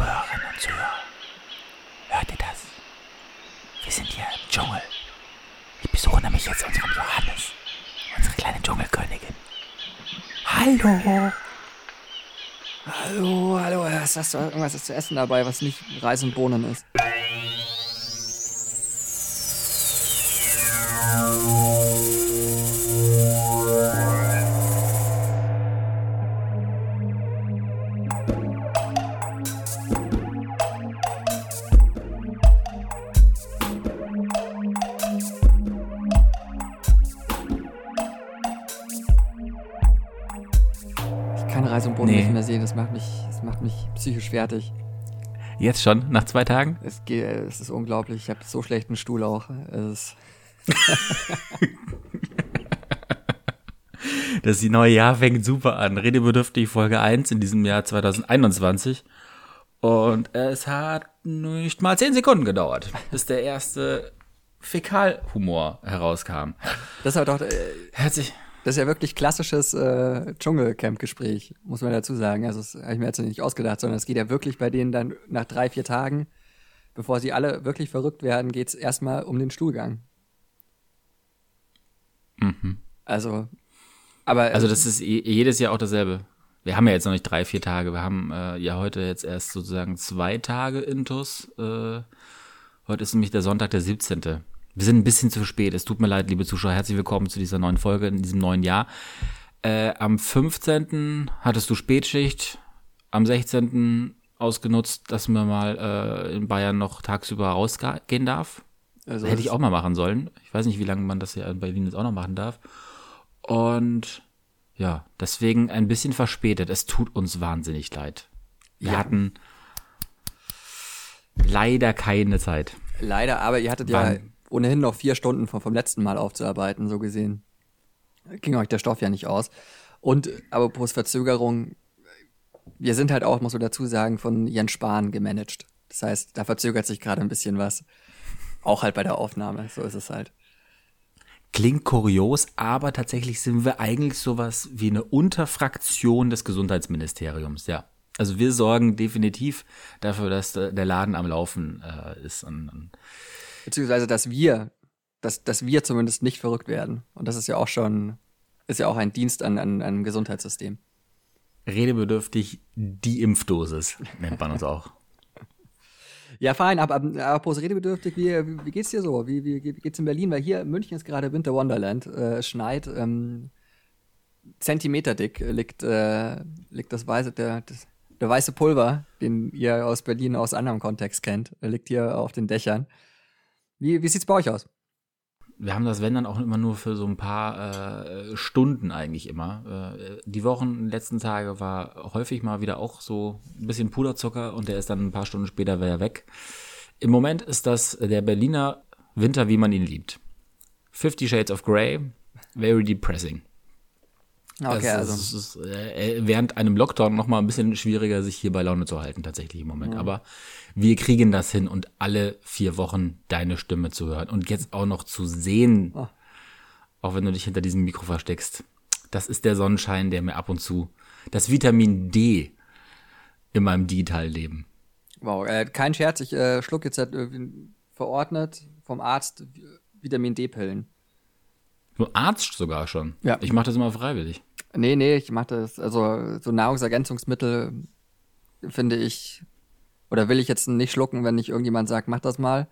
Zuhörerinnen und Zuhörer, hört ihr das? Wir sind hier im Dschungel. Ich besuche nämlich jetzt unseren Johannes, unsere kleine Dschungelkönigin. Hallo! Hallo, hallo, hast, du irgendwas zu essen dabei, was nicht Reis und Bohnen ist? Fertig. Jetzt schon, nach zwei Tagen? Es, geht, es ist unglaublich, ich habe so schlechten Stuhl auch. Es ist, Das neue Jahr fängt super an. Redebedürftig Folge 1 in diesem Jahr 2021. Und es hat nicht mal 10 Sekunden gedauert, bis der erste Fäkalhumor herauskam. das halt doch, äh, Herzlich. Das ist ja wirklich klassisches äh, Dschungelcamp-Gespräch, muss man dazu sagen. Also das habe ich mir jetzt nicht ausgedacht, sondern es geht ja wirklich bei denen dann nach drei, vier Tagen, bevor sie alle wirklich verrückt werden, geht's erstmal um den Stuhlgang. Also, aber Also das ist je- jedes Jahr auch dasselbe. Wir haben ja jetzt noch nicht drei, vier Tage. Wir haben äh, ja heute jetzt erst sozusagen zwei Tage Intus. Äh, heute ist nämlich der Sonntag, der 17. Wir sind ein bisschen zu spät. Es tut mir leid, liebe Zuschauer. Herzlich willkommen zu dieser neuen Folge in diesem neuen Jahr. Äh, am 15. hattest du Spätschicht. Am 16. ausgenutzt, dass man mal äh, in Bayern noch tagsüber rausgehen darf. also Hätte ich auch mal machen sollen. Ich weiß nicht, wie lange man das ja in Berlin jetzt auch noch machen darf. Und ja, deswegen ein bisschen verspätet. Es tut uns wahnsinnig leid. Wir Ja. hatten leider keine Zeit. Leider, aber ihr hattet ja Wann? Ohnehin noch vier Stunden vom, vom letzten Mal aufzuarbeiten, so gesehen. Ging euch der Stoff ja nicht aus. Und aber plus Verzögerung, wir sind halt auch, muss man dazu sagen, von Jens Spahn gemanagt. Das heißt, da verzögert sich gerade ein bisschen was. Auch halt bei der Aufnahme, so ist es halt. Klingt kurios, aber tatsächlich sind wir eigentlich sowas wie eine Unterfraktion des Gesundheitsministeriums, ja. Also wir sorgen definitiv dafür, dass der der Laden am Laufen äh, ist. Und, und Beziehungsweise, dass wir, dass, dass wir zumindest nicht verrückt werden. Und das ist ja auch schon, ist ja auch ein Dienst an, an, an einem Gesundheitssystem. redebedürftig die Impfdosis nennt man uns auch. Ja, fein, aber, aber apropos redebedürftig, wie, wie, geht's dir so? Wie, wie, wie geht's in Berlin? Weil hier in München ist gerade Winter Wonderland. Äh, es schneit, ähm, Zentimeter dick liegt, äh, liegt das weiße, der, das, der weiße Pulver, den ihr aus Berlin aus anderem Kontext kennt, liegt hier auf den Dächern. Wie, wie sieht's bei euch aus? Wir haben das, wenn dann auch immer nur für so ein paar äh, Stunden eigentlich immer. Äh, die Wochen, letzten Tage war häufig mal wieder auch so ein bisschen Puderzucker und der ist dann ein paar Stunden später wieder weg. Im Moment ist das der Berliner Winter, wie man ihn liebt. Fifty Shades of Grey, very depressing. Okay, es, also. es ist äh, während einem Lockdown noch mal ein bisschen schwieriger, sich hier bei Laune zu halten, tatsächlich im Moment. Aber wir kriegen das hin und alle vier Wochen deine Stimme zu hören und jetzt auch noch zu sehen, Oh. auch wenn du dich hinter diesem Mikro versteckst. Das ist der Sonnenschein, der mir ab und zu das Vitamin D in meinem Digitalleben. Wow, äh, kein Scherz, ich äh, schluck jetzt halt, verordnet vom Arzt Vitamin D-Pillen. Du Arzt sogar schon. Ja. Ich mache das immer freiwillig. Nee, nee, ich mach das, also so Nahrungsergänzungsmittel finde ich, oder will ich jetzt nicht schlucken, wenn nicht irgendjemand sagt, mach das mal.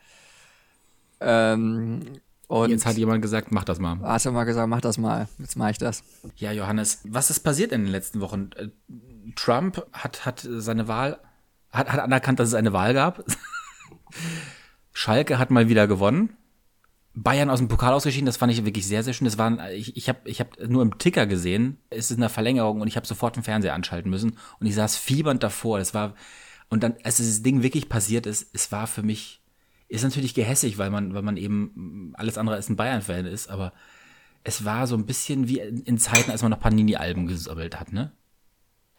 Ähm, und Jetzt hat jemand gesagt, mach das mal. hast du mal gesagt, mach das mal. Jetzt mache ich das. Ja, Johannes, was ist passiert in den letzten Wochen? Äh, Trump hat, hat seine Wahl, hat, hat anerkannt, dass es eine Wahl gab. Schalke hat mal wieder gewonnen. Bayern aus dem Pokal ausgeschieden, das fand ich wirklich sehr, sehr schön. Das waren, ich, ich habe ich hab nur im Ticker gesehen, es ist eine Verlängerung und ich habe sofort den Fernseher anschalten müssen und ich saß fiebernd davor. Das war, und dann, als dieses Ding wirklich passiert ist, es war für mich, ist natürlich gehässig, weil man, weil man eben alles andere als ein Bayern-Fan ist, aber es war so ein bisschen wie in, Zeiten, als man noch Panini-Alben gesammelt hat, ne?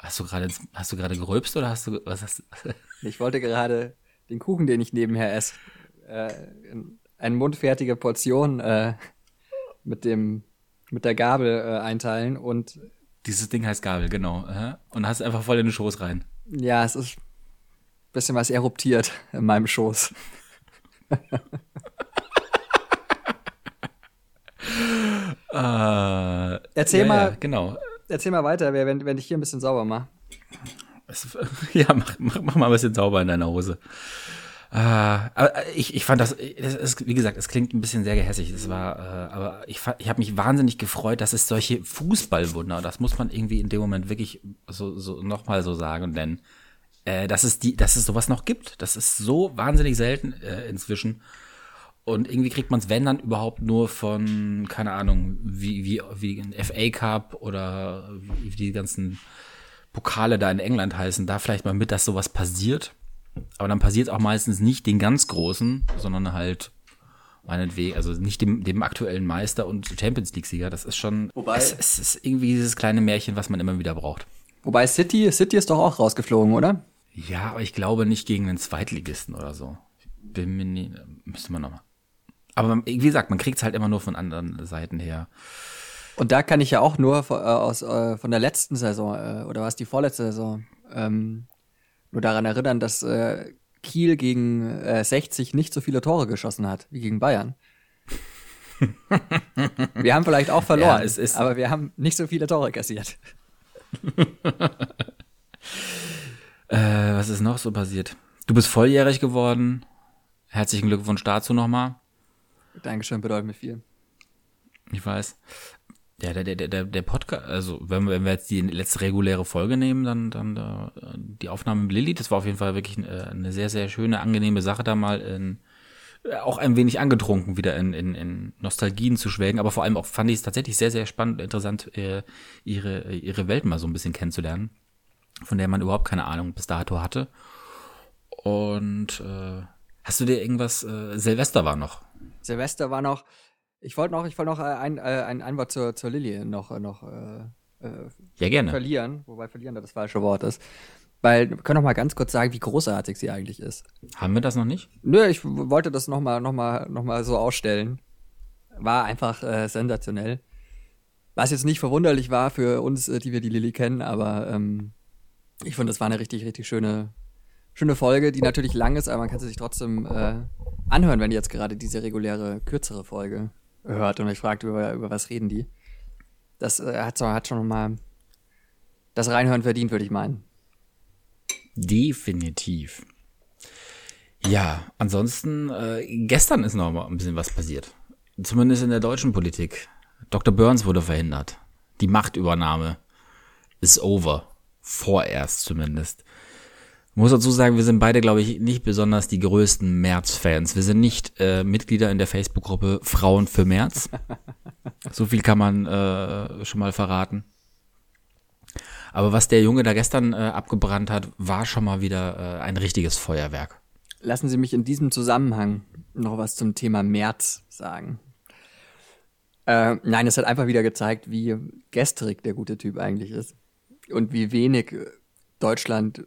Hast du gerade, hast du gerade gerülpst oder hast du, was hast du? Ich wollte gerade den Kuchen, den ich nebenher esse, äh, in eine mundfertige Portion äh, mit dem mit der Gabel äh, einteilen und Dieses Ding heißt Gabel, genau. aha. Und hast einfach voll in den Schoß rein. ja, es ist bisschen was eruptiert in meinem Schoß. Äh, Erzähl ja, mal- Ja, genau. Erzähl mal weiter, wenn, wenn ich hier ein bisschen sauber mache. Ja, mach, mach, mach mal ein bisschen sauber in deiner Hose. Äh, aber ich, ich fand das, das ist, wie gesagt, es klingt ein bisschen sehr gehässig. Es war, äh, aber ich, ich habe mich wahnsinnig gefreut, dass es solche Fußballwunder, das muss man irgendwie in dem Moment wirklich so, so nochmal so sagen, denn äh, dass es die, dass es sowas noch gibt. Das ist so wahnsinnig selten äh, inzwischen. Und irgendwie kriegt man es, wenn dann überhaupt nur von, keine Ahnung, wie, wie, wie ein FA Cup oder wie die ganzen Pokale da in England heißen, da vielleicht mal mit, dass sowas passiert. Aber dann passiert auch meistens nicht den ganz Großen, sondern halt meinetwegen, also nicht dem, dem aktuellen Meister und Champions League-Sieger. Das ist schon, Wobei- es, es ist irgendwie dieses kleine Märchen, was man immer wieder braucht. Wobei City, City ist doch auch rausgeflogen, oder? Ja, aber ich glaube nicht gegen einen Zweitligisten oder so. Bin mir nie, müsste man nochmal. Aber wie gesagt, man kriegt es halt immer nur von anderen Seiten her. Und da kann ich ja auch nur von, äh, aus, äh, von der letzten Saison, äh, oder was die vorletzte Saison, ähm, nur daran erinnern, dass äh, Kiel gegen äh, 60 nicht so viele Tore geschossen hat wie gegen Bayern. wir haben vielleicht auch verloren, Ja, es ist- aber wir haben nicht so viele Tore kassiert. Äh, was ist noch so passiert? Du bist volljährig geworden. Herzlichen Glückwunsch dazu nochmal. Dankeschön, bedeutet mir viel. Ich weiß. Ja, der, der, der, der Podcast, also wenn wir, wenn wir jetzt die letzte reguläre Folge nehmen, dann, dann äh, die Aufnahme mit Lilly, das war auf jeden Fall wirklich äh, eine sehr, sehr schöne, angenehme Sache, da mal in, äh, auch ein wenig angetrunken wieder in, in, in Nostalgien zu schwelgen, aber vor allem auch fand ich es tatsächlich sehr, sehr spannend, interessant, äh, ihre, ihre Welt mal so ein bisschen kennenzulernen, von der man überhaupt keine Ahnung bis dato hatte. Und äh, hast du dir irgendwas, äh, Silvester war noch, Silvester war noch, ich wollte noch, ich wollte noch äh, ein, äh, ein, ein Wort zur, zur Lilly noch, äh, noch äh, ja gerne. verlieren, wobei verlieren da das falsche Wort ist. Weil, wir können noch mal ganz kurz sagen, wie großartig sie eigentlich ist. Haben wir das noch nicht? Nö, ich wollte das noch mal, noch mal, noch mal so ausstellen. War einfach äh, sensationell. Was jetzt nicht verwunderlich war für uns, die wir die Lilly kennen, aber ähm, ich finde, das war eine richtig, richtig schöne, schöne Folge, die natürlich lang ist, aber man kann sie sich trotzdem äh, anhören, wenn ihr jetzt gerade diese reguläre, kürzere Folge hört und euch fragt, über, über was reden die. Das äh, hat, hat schon mal das Reinhören verdient, würde ich meinen. Definitiv. Ja, ansonsten, äh, gestern ist noch mal ein bisschen was passiert. Zumindest in der deutschen Politik. Dr. Burns wurde verhindert. Die Machtübernahme ist over. Vorerst zumindest. Ich muss dazu sagen, wir sind beide, glaube ich, nicht besonders die größten März-Fans. Wir sind nicht äh, Mitglieder in der Facebook-Gruppe Frauen für März. so viel kann man äh, schon mal verraten. Aber was der Junge da gestern äh, abgebrannt hat, war schon mal wieder äh, ein richtiges Feuerwerk. Lassen Sie mich in diesem Zusammenhang noch was zum Thema März sagen. Äh, nein, es hat einfach wieder gezeigt, wie gestrig der gute Typ eigentlich ist. Und wie wenig äh, Deutschland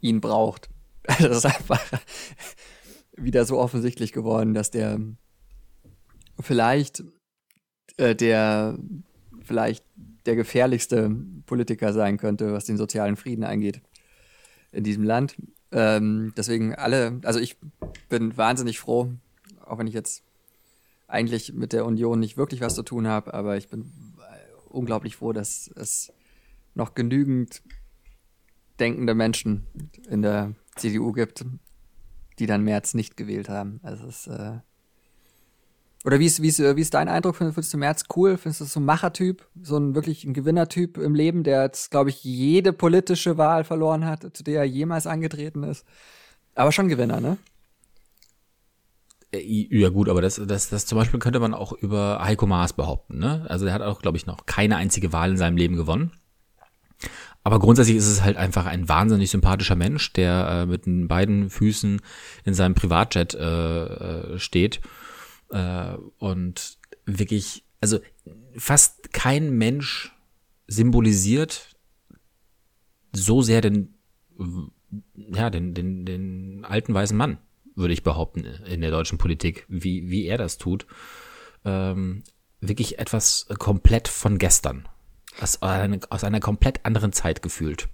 ihn braucht. Das ist einfach wieder so offensichtlich geworden, dass der vielleicht äh, der vielleicht der gefährlichste Politiker sein könnte, was den sozialen Frieden angeht in diesem Land. Ähm, deswegen alle, also ich bin wahnsinnig froh, auch wenn ich jetzt eigentlich mit der Union nicht wirklich was zu tun habe, aber ich bin äh, unglaublich froh, dass es noch genügend denkende Menschen in der CDU gibt, die dann März nicht gewählt haben. Also es ist, äh oder wie ist, wie ist, wie ist dein Eindruck? Findest du Merz cool? Findest du so ein Machertyp? So ein wirklich ein Gewinnertyp im Leben, der jetzt, glaube ich, jede politische Wahl verloren hat, zu der er jemals angetreten ist? Aber schon Gewinner, ne? Äh, Ja gut, aber das, das, das zum Beispiel könnte man auch über Heiko Maas behaupten. Ne? Also der hat auch, glaube ich, noch keine einzige Wahl in seinem Leben gewonnen. Aber grundsätzlich ist es halt einfach ein wahnsinnig sympathischer Mensch, der äh, mit den beiden Füßen in seinem Privatjet äh, äh, steht äh, und wirklich, also fast kein Mensch symbolisiert so sehr den, ja, den, den, den alten weißen Mann, würde ich behaupten, in der deutschen Politik, wie, wie er das tut. Ähm, wirklich etwas komplett von gestern. Aus einer, aus einer komplett anderen Zeit gefühlt.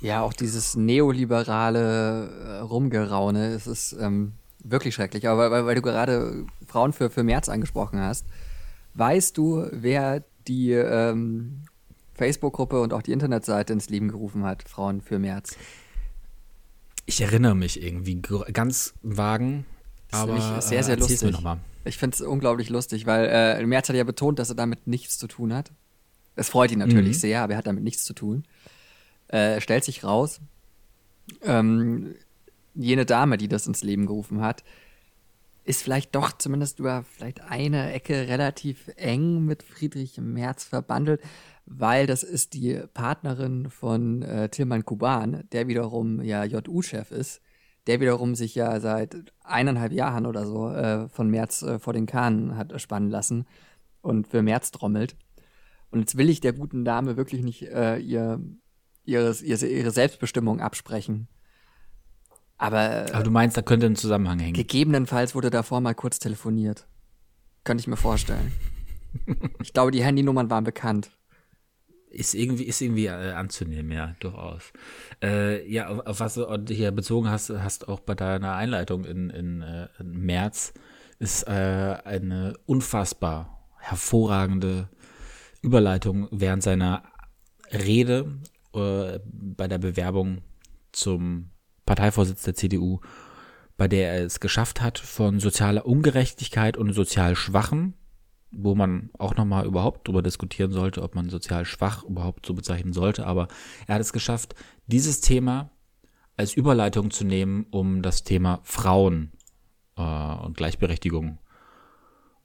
Ja, auch dieses neoliberale äh, Rumgeraune, es ist ähm, wirklich schrecklich. Aber weil, weil du gerade Frauen für, für März angesprochen hast, weißt du, wer die ähm, Facebook-Gruppe und auch die Internetseite ins Leben gerufen hat, Frauen für März? Ich erinnere mich irgendwie ganz vagen, aber ist sehr, sehr äh, lustig. mir noch mal. Ich finde es unglaublich lustig, weil äh, Merz hat ja betont, dass er damit nichts zu tun hat. Es freut ihn natürlich Mhm. sehr, aber er hat damit nichts zu tun. Äh, stellt sich raus, ähm, jene Dame, die das ins Leben gerufen hat, ist vielleicht doch zumindest über vielleicht eine Ecke relativ eng mit Friedrich Merz verbandelt, weil das ist die Partnerin von äh, Tilman Kuban, der wiederum ja JU-Chef ist, der wiederum sich ja seit eineinhalb Jahren oder so äh, von Merz äh, vor den Kahn hat spannen lassen und für Merz trommelt. Und jetzt will ich der guten Dame wirklich nicht äh, ihr, ihres, ihre, ihre Selbstbestimmung absprechen. Aber, Aber du meinst, da könnte ein Zusammenhang hängen. gegebenenfalls wurde davor mal kurz telefoniert. Könnte ich mir vorstellen. ich glaube, die Handynummern waren bekannt. Ist irgendwie, ist irgendwie äh, anzunehmen, ja, durchaus. Äh, ja, auf, auf was du hier bezogen hast, hast auch bei deiner Einleitung in, in, äh, in März, ist äh, eine unfassbar hervorragende Überleitung während seiner Rede äh, bei der Bewerbung zum Parteivorsitz der CDU, bei der er es geschafft hat, von sozialer Ungerechtigkeit und sozial Schwachen wo man auch nochmal überhaupt drüber diskutieren sollte, ob man sozial schwach überhaupt so bezeichnen sollte. Aber er hat es geschafft, dieses Thema als Überleitung zu nehmen, um das Thema Frauen äh, und Gleichberechtigung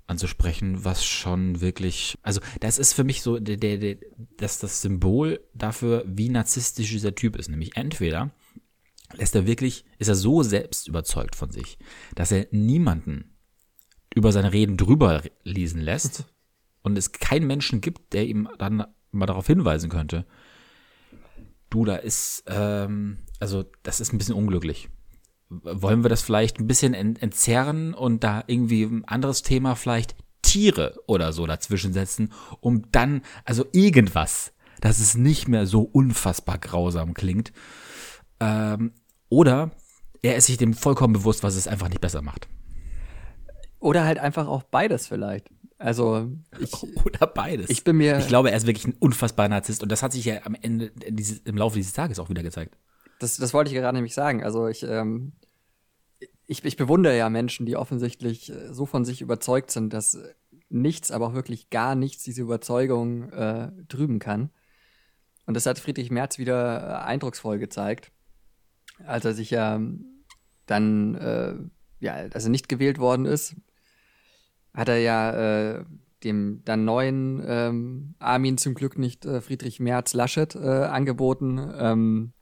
anzusprechen, was schon wirklich, also das ist für mich so der, der, der, das, das Symbol dafür, wie narzisstisch dieser Typ ist. Nämlich entweder lässt er wirklich, ist er so selbst überzeugt von sich, dass er niemanden über seine Reden drüber lesen lässt und es keinen Menschen gibt, der ihm dann mal darauf hinweisen könnte. Du, da ist, ähm, also das ist ein bisschen unglücklich. Wollen wir das vielleicht ein bisschen ent entzerren und da irgendwie ein anderes Thema vielleicht Tiere oder so dazwischen setzen, um dann, also irgendwas, dass es nicht mehr so unfassbar grausam klingt. Ähm, oder er ist sich dem vollkommen bewusst, was es einfach nicht besser macht. Oder halt einfach auch beides vielleicht. Also ich, Oder beides. ich bin mir, Ich glaube, er ist wirklich ein unfassbarer Narzisst und das hat sich ja am Ende dieses, im Laufe dieses Tages auch wieder gezeigt. Das, das wollte ich gerade nämlich sagen. Also ich, ähm, ich, ich bewundere ja Menschen, die offensichtlich äh, so von sich überzeugt sind, dass nichts, aber auch wirklich gar nichts diese Überzeugung äh, trüben kann. Und das hat Friedrich Merz wieder äh, eindrucksvoll gezeigt, als er sich ja dann, äh, ja, als er nicht gewählt worden ist, hat er ja äh, dem dann neuen ähm, Armin zum Glück nicht äh, Friedrich Merz Laschet äh, angeboten. Ähm,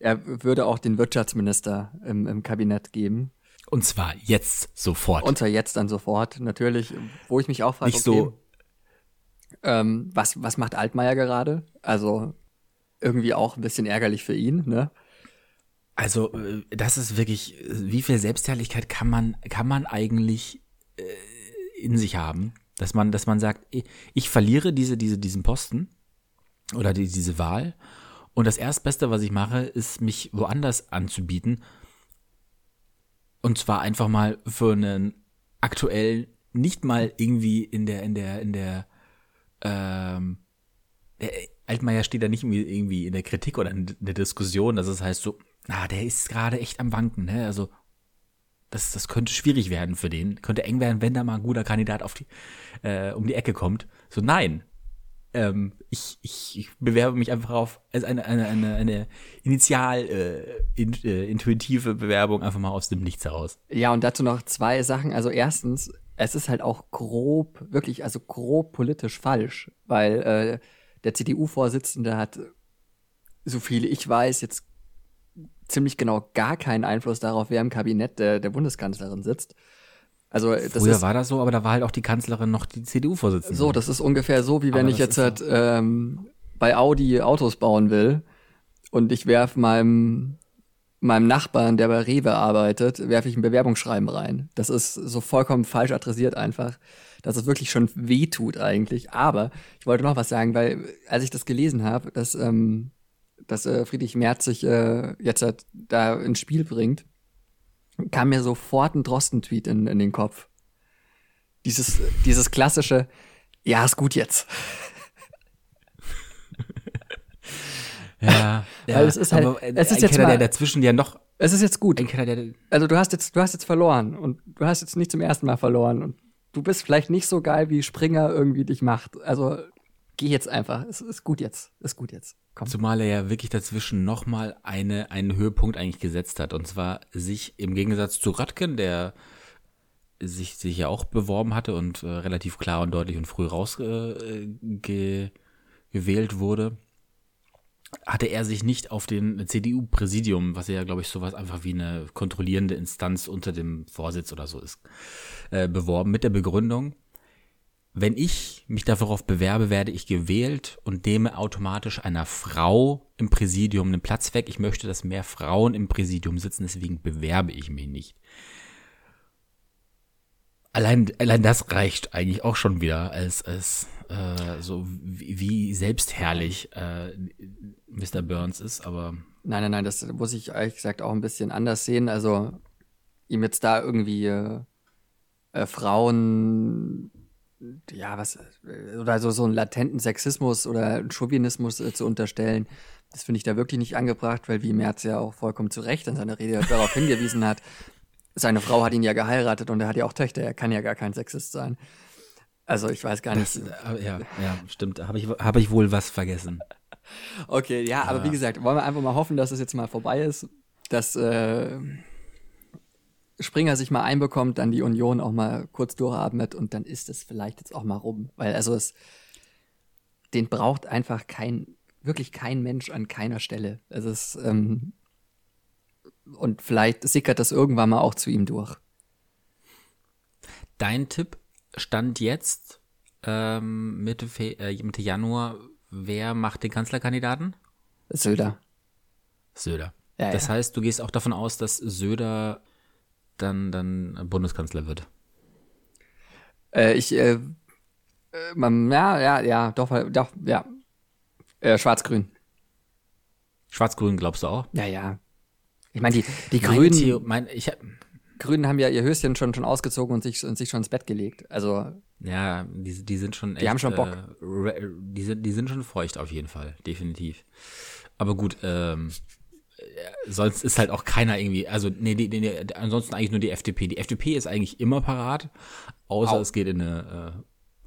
er würde auch den Wirtschaftsminister im, im Kabinett geben. Und zwar jetzt sofort. Und zwar jetzt dann sofort, natürlich, wo ich mich auch frage, nicht so, ähm, was, was macht Altmaier gerade? Also irgendwie auch ein bisschen ärgerlich für ihn, ne? also äh, das ist wirklich, wie viel Selbstherrlichkeit kann man, kann man eigentlich äh, in sich haben, dass man, dass man sagt, ich, ich verliere diese, diese, diesen Posten oder die, diese Wahl und das Erstbeste, was ich mache, ist mich woanders anzubieten und zwar einfach mal für einen aktuell nicht mal irgendwie in der, in der, in der, ähm, der Altmaier steht da nicht irgendwie, in der Kritik oder in der Diskussion, dass es heißt so, na, der ist gerade echt am Wanken, ne? Also, das, das könnte schwierig werden für den. Könnte eng werden, wenn da mal ein guter Kandidat auf die, äh, um die Ecke kommt. So, nein. Ähm, ich, ich, ich bewerbe mich einfach auf als eine, eine, eine, eine initial äh, in, äh, intuitive Bewerbung einfach mal aus dem Nichts heraus. Ja, und dazu noch zwei Sachen. Also erstens, es ist halt auch grob, wirklich, also grob politisch falsch, weil äh, der CDU-Vorsitzende hat, so viel ich weiß, jetzt ziemlich genau gar keinen Einfluss darauf, wer im Kabinett der, der Bundeskanzlerin sitzt. Also das Früher ist war das so, aber da war halt auch die Kanzlerin noch die CDU-Vorsitzende. so, das ist ungefähr so, wie wenn Aber ich jetzt halt, ähm, bei Audi Autos bauen will und ich werf meinem meinem Nachbarn, der bei Rewe arbeitet, werfe ich ein Bewerbungsschreiben rein. Das ist so vollkommen falsch adressiert einfach, dass es wirklich schon wehtut eigentlich. Aber ich wollte noch was sagen, weil als ich das gelesen habe, dass ähm, dass äh, Friedrich Merz sich äh, jetzt halt da ins Spiel bringt, kam mir sofort ein Drosten-Tweet in, in den Kopf. Dieses, dieses klassische, ja, ist gut jetzt. Ja, ja es ist halt- aber es ist ein jetzt Kenner, mal- der dazwischen ja noch, Es ist jetzt gut. Kenner, der, Also du hast jetzt, du hast jetzt verloren und du hast jetzt nicht zum ersten Mal verloren und du bist vielleicht nicht so geil, wie Springer irgendwie dich macht. Also geh jetzt einfach. Es ist gut jetzt. Ist gut jetzt. Komm. Zumal er ja wirklich dazwischen nochmal eine, einen Höhepunkt eigentlich gesetzt hat. Und zwar sich im Gegensatz zu Röttgen, der sich, sich ja auch beworben hatte und äh, relativ klar und deutlich und früh rausgewählt äh, ge, wurde, hatte er sich nicht auf den CDU-Präsidium, was ja, glaube ich, sowas einfach wie eine kontrollierende Instanz unter dem Vorsitz oder so ist, äh, beworben mit der Begründung, wenn ich mich darauf bewerbe, werde ich gewählt und nehme automatisch einer Frau im Präsidium einen Platz weg. Ich möchte, dass mehr Frauen im Präsidium sitzen, deswegen bewerbe ich mich nicht. Allein, allein das reicht eigentlich auch schon wieder als, als äh, so wie, wie selbstherrlich äh, Mr. Burns ist, aber Nein, nein, nein, das muss ich ehrlich gesagt auch ein bisschen anders sehen. Also ihm jetzt da irgendwie äh, äh, Frauen, ja, was, äh, oder so, so einen latenten Sexismus oder Chauvinismus äh, zu unterstellen, das finde ich da wirklich nicht angebracht, weil wie Merz ja auch vollkommen zu Recht in seiner Rede darauf hingewiesen hat, seine Frau hat ihn ja geheiratet und er hat ja auch Töchter, er kann ja gar kein Sexist sein. Also ich weiß gar das, nicht. äh, ja, ja, stimmt. Habe ich, hab ich wohl was vergessen. Okay, ja, aber wie gesagt, wollen wir einfach mal hoffen, dass es jetzt mal vorbei ist, dass äh, Springer sich mal einbekommt, dann die Union auch mal kurz durchatmet und dann ist es vielleicht jetzt auch mal rum. Weil also es, den braucht einfach kein, wirklich kein Mensch an keiner Stelle. Es ist, ähm, und vielleicht sickert das irgendwann mal auch zu ihm durch. Dein Tipp stand jetzt ähm, Mitte, Fe äh, Mitte Januar. Wer macht den Kanzlerkandidaten? Söder. Söder. Ja, das ja. heißt, du gehst auch davon aus, dass Söder dann, dann Bundeskanzler wird. Äh, ich, äh, man, ja, ja, ja, doch, doch, ja. Äh, Schwarz-Grün. Schwarz-Grün glaubst du auch? Ja, ja. Ich meine, die, die Meine Grünen, Theo- mein, ich hab, Grünen haben ja ihr Höschen schon, schon ausgezogen und sich, und sich schon ins Bett gelegt. Also, ja, die, die sind schon Die haben schon Bock. Äh, die, sind, die sind schon feucht auf jeden Fall, definitiv. Aber gut, ähm, äh, sonst ist halt auch keiner irgendwie, also nee, die, die, die, ansonsten eigentlich nur die FDP. Die FDP ist eigentlich immer parat, außer Au. es geht in eine,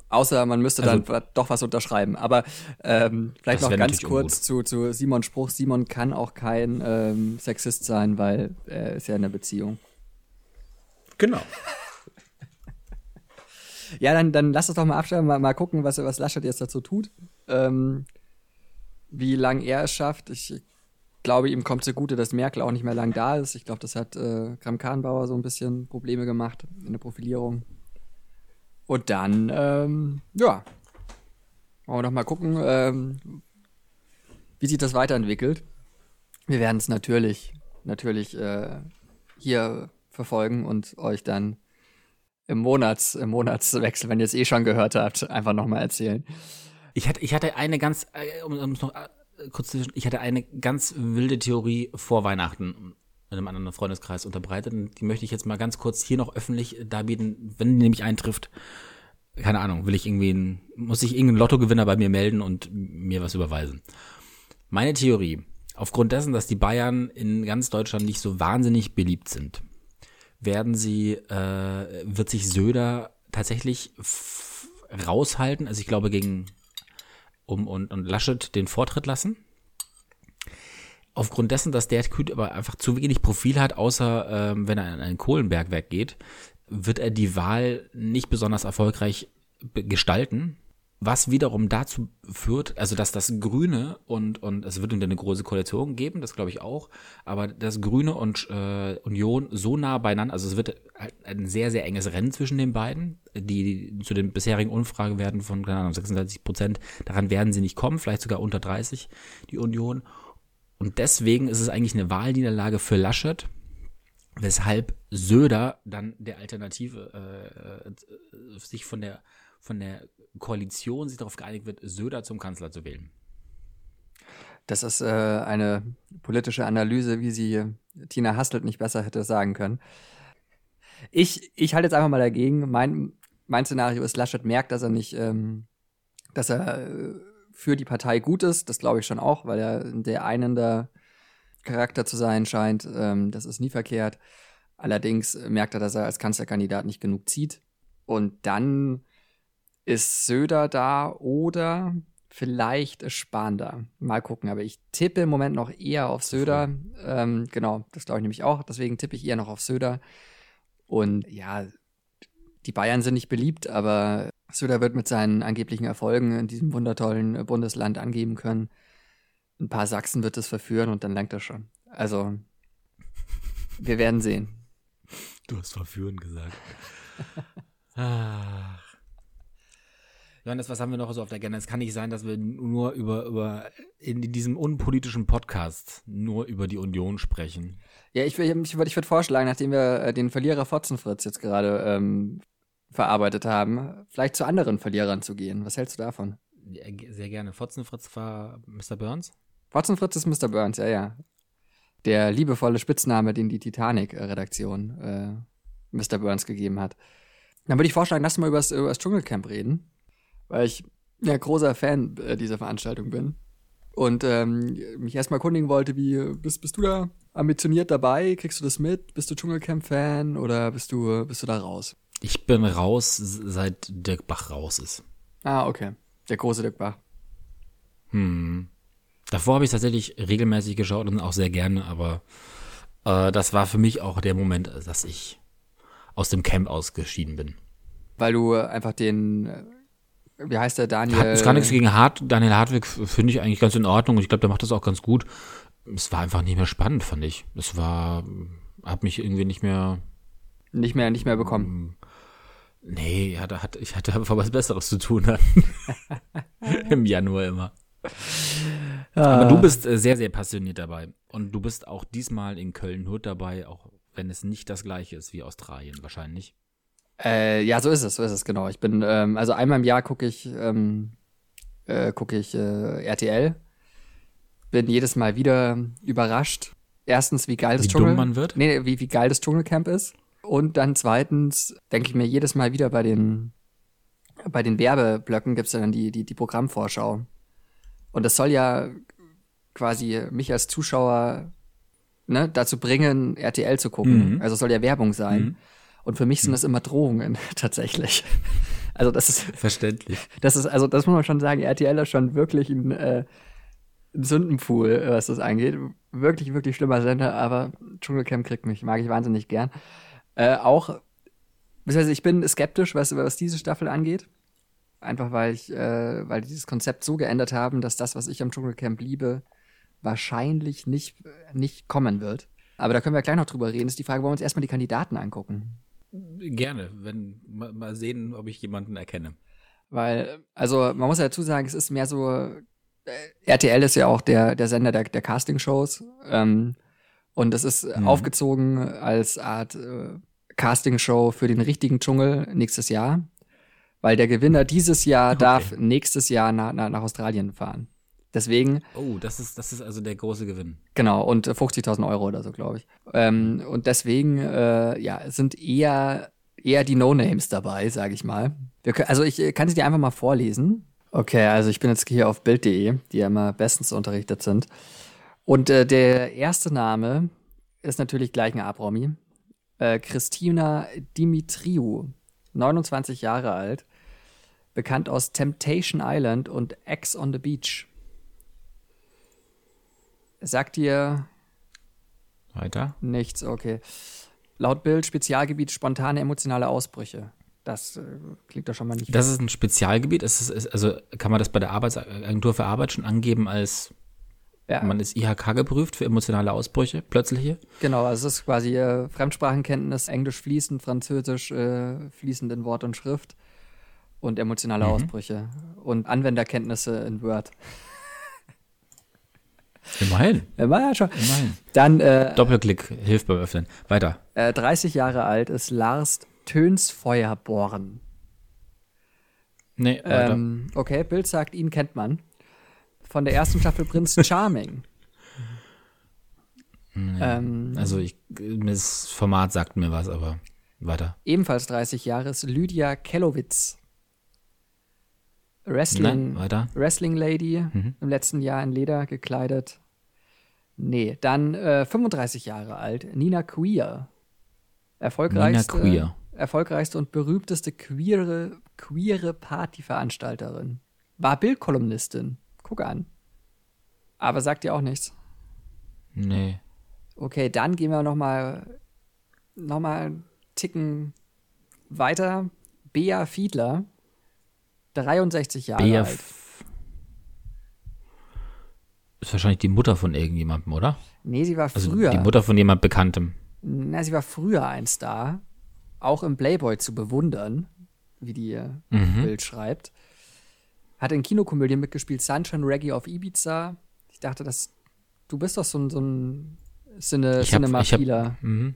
außer man müsste Also- dann doch was unterschreiben. Aber ähm, vielleicht noch ganz kurz zu, zu Simon Spruch. Simon kann auch kein ähm, Sexist sein, weil er ist ja in einer Beziehung. äh, genau. Ja, dann, dann lass uns doch mal abstellen, mal, mal gucken, was, was Laschet jetzt dazu tut. Ähm, wie lang er es schafft. Ich glaube, ihm kommt zugute, dass Merkel auch nicht mehr lang da ist. Ich glaube, das hat äh, Kram-Karrenbauer so ein bisschen Probleme gemacht in der Profilierung. Und dann, ähm, ja, wollen wir noch mal gucken, ähm, wie sich das weiterentwickelt. Wir werden es natürlich, natürlich äh, hier verfolgen und euch dann im Monats, im Monatswechsel, wenn ihr es eh schon gehört habt, einfach noch mal erzählen. Ich hatte, ich hatte eine ganz, äh, um es noch äh, kurz zu ich hatte eine ganz wilde Theorie vor Weihnachten in einem anderen Freundeskreis unterbreitet. Und die möchte ich jetzt mal ganz kurz hier noch öffentlich darbieten, wenn die nämlich eintrifft. Keine Ahnung, will ich irgendwie, ein, muss ich irgendeinen Lottogewinner bei mir melden und mir was überweisen. Meine Theorie, aufgrund dessen, dass die Bayern in ganz Deutschland nicht so wahnsinnig beliebt sind, werden sie, äh, wird sich Söder tatsächlich raushalten, also ich glaube gegen um und, und Laschet den Vortritt lassen. Aufgrund dessen, dass der Kühn aber einfach zu wenig Profil hat, außer ähm, wenn er in ein Kohlenbergwerk geht, wird er die Wahl nicht besonders erfolgreich gestalten. Was wiederum dazu führt, also dass das Grüne und, und es wird eine große Koalition geben, das glaube ich auch, aber das Grüne und äh, Union so nah beieinander, also es wird halt ein sehr, sehr enges Rennen zwischen den beiden, die zu den bisherigen Umfragewerten von, keine Ahnung, 36 Prozent, daran werden sie nicht kommen, vielleicht sogar unter 30, die Union. Und deswegen ist es eigentlich eine Wahlniederlage für Laschet, weshalb Söder dann der Alternative äh, äh, sich von der von der Koalition sich darauf geeinigt wird, Söder zum Kanzler zu wählen. Das ist äh, eine politische Analyse, wie sie Tina Hasselt nicht besser hätte sagen können. Ich, ich halte jetzt einfach mal dagegen. Mein, mein Szenario ist, Laschet merkt, dass er nicht, ähm, dass er äh, für die Partei gut ist. Das glaube ich schon auch, weil er der einende Charakter zu sein scheint. Ähm, das ist nie verkehrt. Allerdings merkt er, dass er als Kanzlerkandidat nicht genug zieht. Und dann ist Söder da oder vielleicht ist Spahn da. Mal gucken, aber ich tippe im Moment noch eher auf Söder. Ähm, genau, das glaube ich nämlich auch. Deswegen tippe ich eher noch auf Söder. Und ja, die Bayern sind nicht beliebt, aber Söder wird mit seinen angeblichen Erfolgen in diesem wundertollen Bundesland angeben können. Ein paar Sachsen wird es verführen und dann langt das schon. Also, wir werden sehen. Du hast verführen gesagt. Ach. Johannes, was haben wir noch so auf der Agenda? Es kann nicht sein, dass wir nur über, über in diesem unpolitischen Podcast nur über die Union sprechen. Ja, ich, ich, ich würde ich würd vorschlagen, nachdem wir äh, den Verlierer Fotzenfritz jetzt gerade ähm, verarbeitet haben, vielleicht zu anderen Verlierern zu gehen. Was hältst du davon? Ja, sehr gerne. Fotzenfritz war Mr. Burns? Fotzenfritz ist Mr. Burns, ja, ja. Der liebevolle Spitzname, den die Titanic-Redaktion äh, Mr. Burns gegeben hat. Dann würde ich vorschlagen, lass mal über das Dschungelcamp reden weil ich ja großer Fan äh, dieser Veranstaltung bin. Und ähm, mich erstmal erkundigen wollte, wie bist, bist du da ambitioniert dabei? Kriegst du das mit? Bist du Dschungelcamp-Fan oder bist du, bist du da raus? Ich bin raus, seit Dirk Bach raus ist. Ah, okay. Der große Dirk Bach. Hm. Davor habe ich tatsächlich regelmäßig geschaut und auch sehr gerne, aber äh, das war für mich auch der Moment, dass ich aus dem Camp ausgeschieden bin. Weil du einfach den wie heißt der Daniel? Hat ist gar nichts gegen Hart. Daniel Hartwig finde ich eigentlich ganz in Ordnung und ich glaube, der macht das auch ganz gut. Es war einfach nicht mehr spannend, fand ich. Es war, hat mich irgendwie nicht mehr. Nicht mehr, nicht mehr bekommen. Nee, ja, da hat, ich hatte einfach was Besseres zu tun dann. Im Januar immer. Aber du bist äh, sehr, sehr passioniert dabei. Und du bist auch diesmal in Köln-Hut dabei, auch wenn es nicht das gleiche ist wie Australien wahrscheinlich. Äh, ja, so ist es, so ist es, genau. Ich bin, ähm, also einmal im Jahr gucke ich, ähm, äh, gucke ich äh, RTL. Bin jedes Mal wieder überrascht. Erstens, wie geil das wie Dschungel, dumm man wird? Nee, wie, wie geil das Dschungelcamp ist. Und dann zweitens denke ich mir jedes Mal wieder bei den, bei den Werbeblöcken gibt's ja dann die, die, die Programmvorschau. Und das soll ja quasi mich als Zuschauer ne, dazu bringen, RTL zu gucken. Mhm. Also soll ja Werbung sein. Mhm. Und für mich sind hm. das immer Drohungen tatsächlich. Also das ist verständlich. Das ist also das muss man schon sagen. RTL ist schon wirklich ein, äh, ein Sündenpool, was das angeht. Wirklich wirklich schlimmer Sender. Aber Dschungelcamp kriegt mich, mag ich wahnsinnig gern. Äh, auch, beziehungsweise ich bin skeptisch, was was diese Staffel angeht. Einfach weil ich, äh, weil die dieses Konzept so geändert haben, dass das, was ich am Dschungelcamp liebe, wahrscheinlich nicht nicht kommen wird. Aber da können wir gleich noch drüber reden. Ist die Frage, wollen wir uns erstmal die Kandidaten angucken? Gerne, wenn mal, mal sehen, ob ich jemanden erkenne. Weil, also man muss ja dazu sagen, es ist mehr so, äh, RTL ist ja auch der, der Sender der, der Castingshows. Ähm, und es ist mhm. aufgezogen als Art äh, Castingshow für den richtigen Dschungel nächstes Jahr. Weil der Gewinner dieses Jahr okay. darf nächstes Jahr nach, nach, nach Australien fahren. Deswegen. Oh, das ist, das ist also der große Gewinn. Genau, und 50.000 Euro oder so, glaube ich. Ähm, und deswegen, äh, ja, sind eher, eher die No-Names dabei, sage ich mal. Können, also ich kann sie dir einfach mal vorlesen. Okay, also ich bin jetzt hier auf Bild.de, die ja immer bestens unterrichtet sind. Und äh, der erste Name ist natürlich gleich ein Abromi. Äh, Christina Dimitriou, 29 Jahre alt, bekannt aus Temptation Island und Ex on the Beach. Sagt dir weiter? Nichts, okay. Laut Bild Spezialgebiet spontane emotionale Ausbrüche. Das äh, klingt doch schon mal nicht. Das ist ein Spezialgebiet. Ist, ist, also kann man das bei der Arbeitsagentur für Arbeit schon angeben als ja. man ist IHK geprüft für emotionale Ausbrüche, plötzliche? Genau, also es ist quasi äh, Fremdsprachenkenntnis, Englisch fließend, Französisch äh, fließend in Wort und Schrift und emotionale mhm. Ausbrüche und Anwenderkenntnisse in Word. Immerhin. Ja, schon. Immerhin. Dann, äh, Doppelklick hilft beim Öffnen. Weiter. Äh, 30 Jahre alt ist Lars Tönsfeuerborn. Nee, weiter. Ähm, okay, Bild sagt, ihn kennt man. von der ersten Staffel Prinz Charming. ähm, also ich, das Format sagt mir was, aber weiter. Ebenfalls 30 Jahre ist Lydia Kellowitz. Wrestling, Nein, Wrestling Lady, mhm. im letzten Jahr in Leder gekleidet. Nee, dann äh, 35 Jahre alt, Nina Queer. Erfolgreichste, Nina Queer. erfolgreichste und berühmteste queere, queere Partyveranstalterin. War Bildkolumnistin. Guck an. Aber sagt dir auch nichts. Nee. Okay, dann gehen wir noch mal, noch mal einen Ticken weiter. Bea Fiedler, 63 Jahre Bea alt. Ist wahrscheinlich die Mutter von irgendjemandem, oder? Nee, sie war also früher. Die Mutter von jemand Bekanntem. Na, sie war früher ein Star. Auch im Playboy zu bewundern, wie die mhm. Bild schreibt. Hat in Kinokomödien mitgespielt, Sunshine Reggae auf Ibiza. Ich dachte, dass du bist doch so ein, so ein Cine, ich Cinemaphiler. Mhm.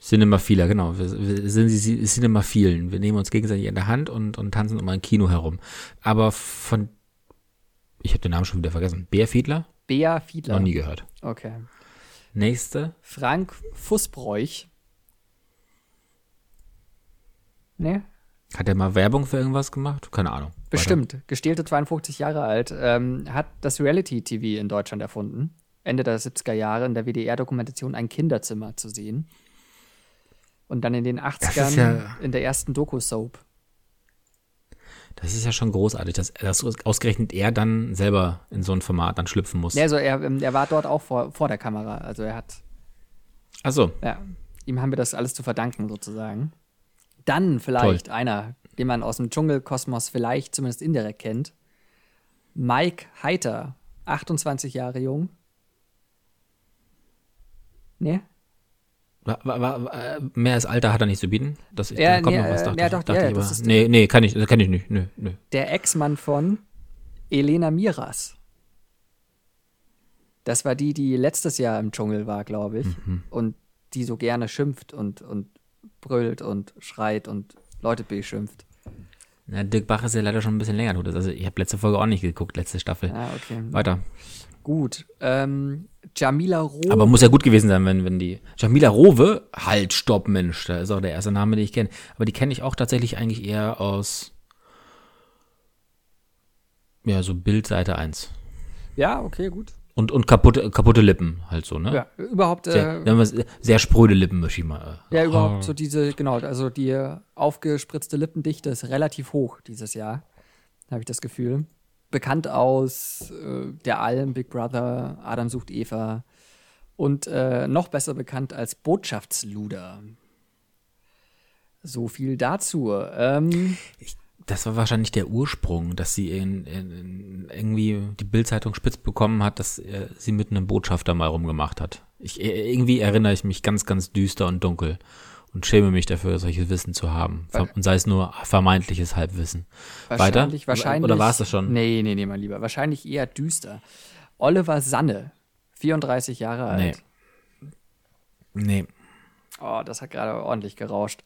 Cinemaphiler, genau. Wir, wir sind die Cinemaphilen. Wir nehmen uns gegenseitig in der Hand und, und tanzen um ein Kino herum. Aber von ich habe den Namen schon wieder vergessen. Bea Fiedler? Bea Fiedler. Noch nie gehört. Okay. Nächste. Frank Fußbräuch. Nee. Hat er mal Werbung für irgendwas gemacht? Keine Ahnung. Bestimmt. Weiter. Gestählte 52 Jahre alt. Ähm, hat das Reality-TV in Deutschland erfunden. Ende der 70er Jahre in der WDR-Dokumentation Ein Kinderzimmer zu sehen. Und dann in den 80ern ja in der ersten Doku-Soap das ist ja schon großartig, dass, dass ausgerechnet er dann selber in so ein Format dann schlüpfen muss. Ja, also er, ähm, er war dort auch vor, vor der Kamera. Also er hat. Ach so. Ja, ihm haben wir das alles zu verdanken, sozusagen. Dann vielleicht Toll. einer, den man aus dem Dschungelkosmos vielleicht zumindest indirekt kennt. Mike Heiter, 28 Jahre jung. Nee? War, war, war, äh, mehr als Alter hat er nicht zu bieten. Das, ja, da kommt nee, noch was, dachte, ja, doch, dachte ja, das ist nee, nee, kann ich, kann ich nicht. Nö, nö. Der Ex-Mann von Elena Miras. Das war die, die letztes Jahr im Dschungel war, glaube ich. Mhm. Und die so gerne schimpft und, und brüllt und schreit und Leute beschimpft. Na, Dirk Bach ist ja leider schon ein bisschen länger tot. Also ich habe letzte Folge auch nicht geguckt, letzte Staffel. Ah, okay. Weiter. Gut. Ähm, Jamila Rowe. Aber muss ja gut gewesen sein, wenn, wenn die. Jamila Rowe, halt, stopp, Mensch, da ist auch der erste Name, den ich kenne. Aber die kenne ich auch tatsächlich eigentlich eher aus. Ja, so Bildseite 1. Ja, okay, gut. Und, und kaputte, kaputte Lippen, halt so, ne? Ja, überhaupt. Sehr, äh, sehr spröde Lippen, möchte ich mal. Äh, ja, überhaupt oh. so diese, genau, also die aufgespritzte Lippendichte ist relativ hoch dieses Jahr, habe ich das Gefühl bekannt aus äh, Der Alm, Big Brother, Adam sucht Eva und äh, noch besser bekannt als Botschaftsluder. So viel dazu. Ähm, ich, das war wahrscheinlich der Ursprung, dass sie in, in, in irgendwie die Bildzeitung spitz bekommen hat, dass äh, sie mit einem Botschafter mal rumgemacht hat. Ich, äh, irgendwie erinnere ich mich ganz, ganz düster und dunkel und schäme mich dafür, solches Wissen zu haben. Und sei es nur vermeintliches Halbwissen. Wahrscheinlich, Weiter? Wahrscheinlich, Oder war es das schon? Nee, nee, nee, mein Lieber. Wahrscheinlich eher düster. Oliver Sanne, 34 Jahre alt. Nee. Nee. Oh, das hat gerade ordentlich gerauscht.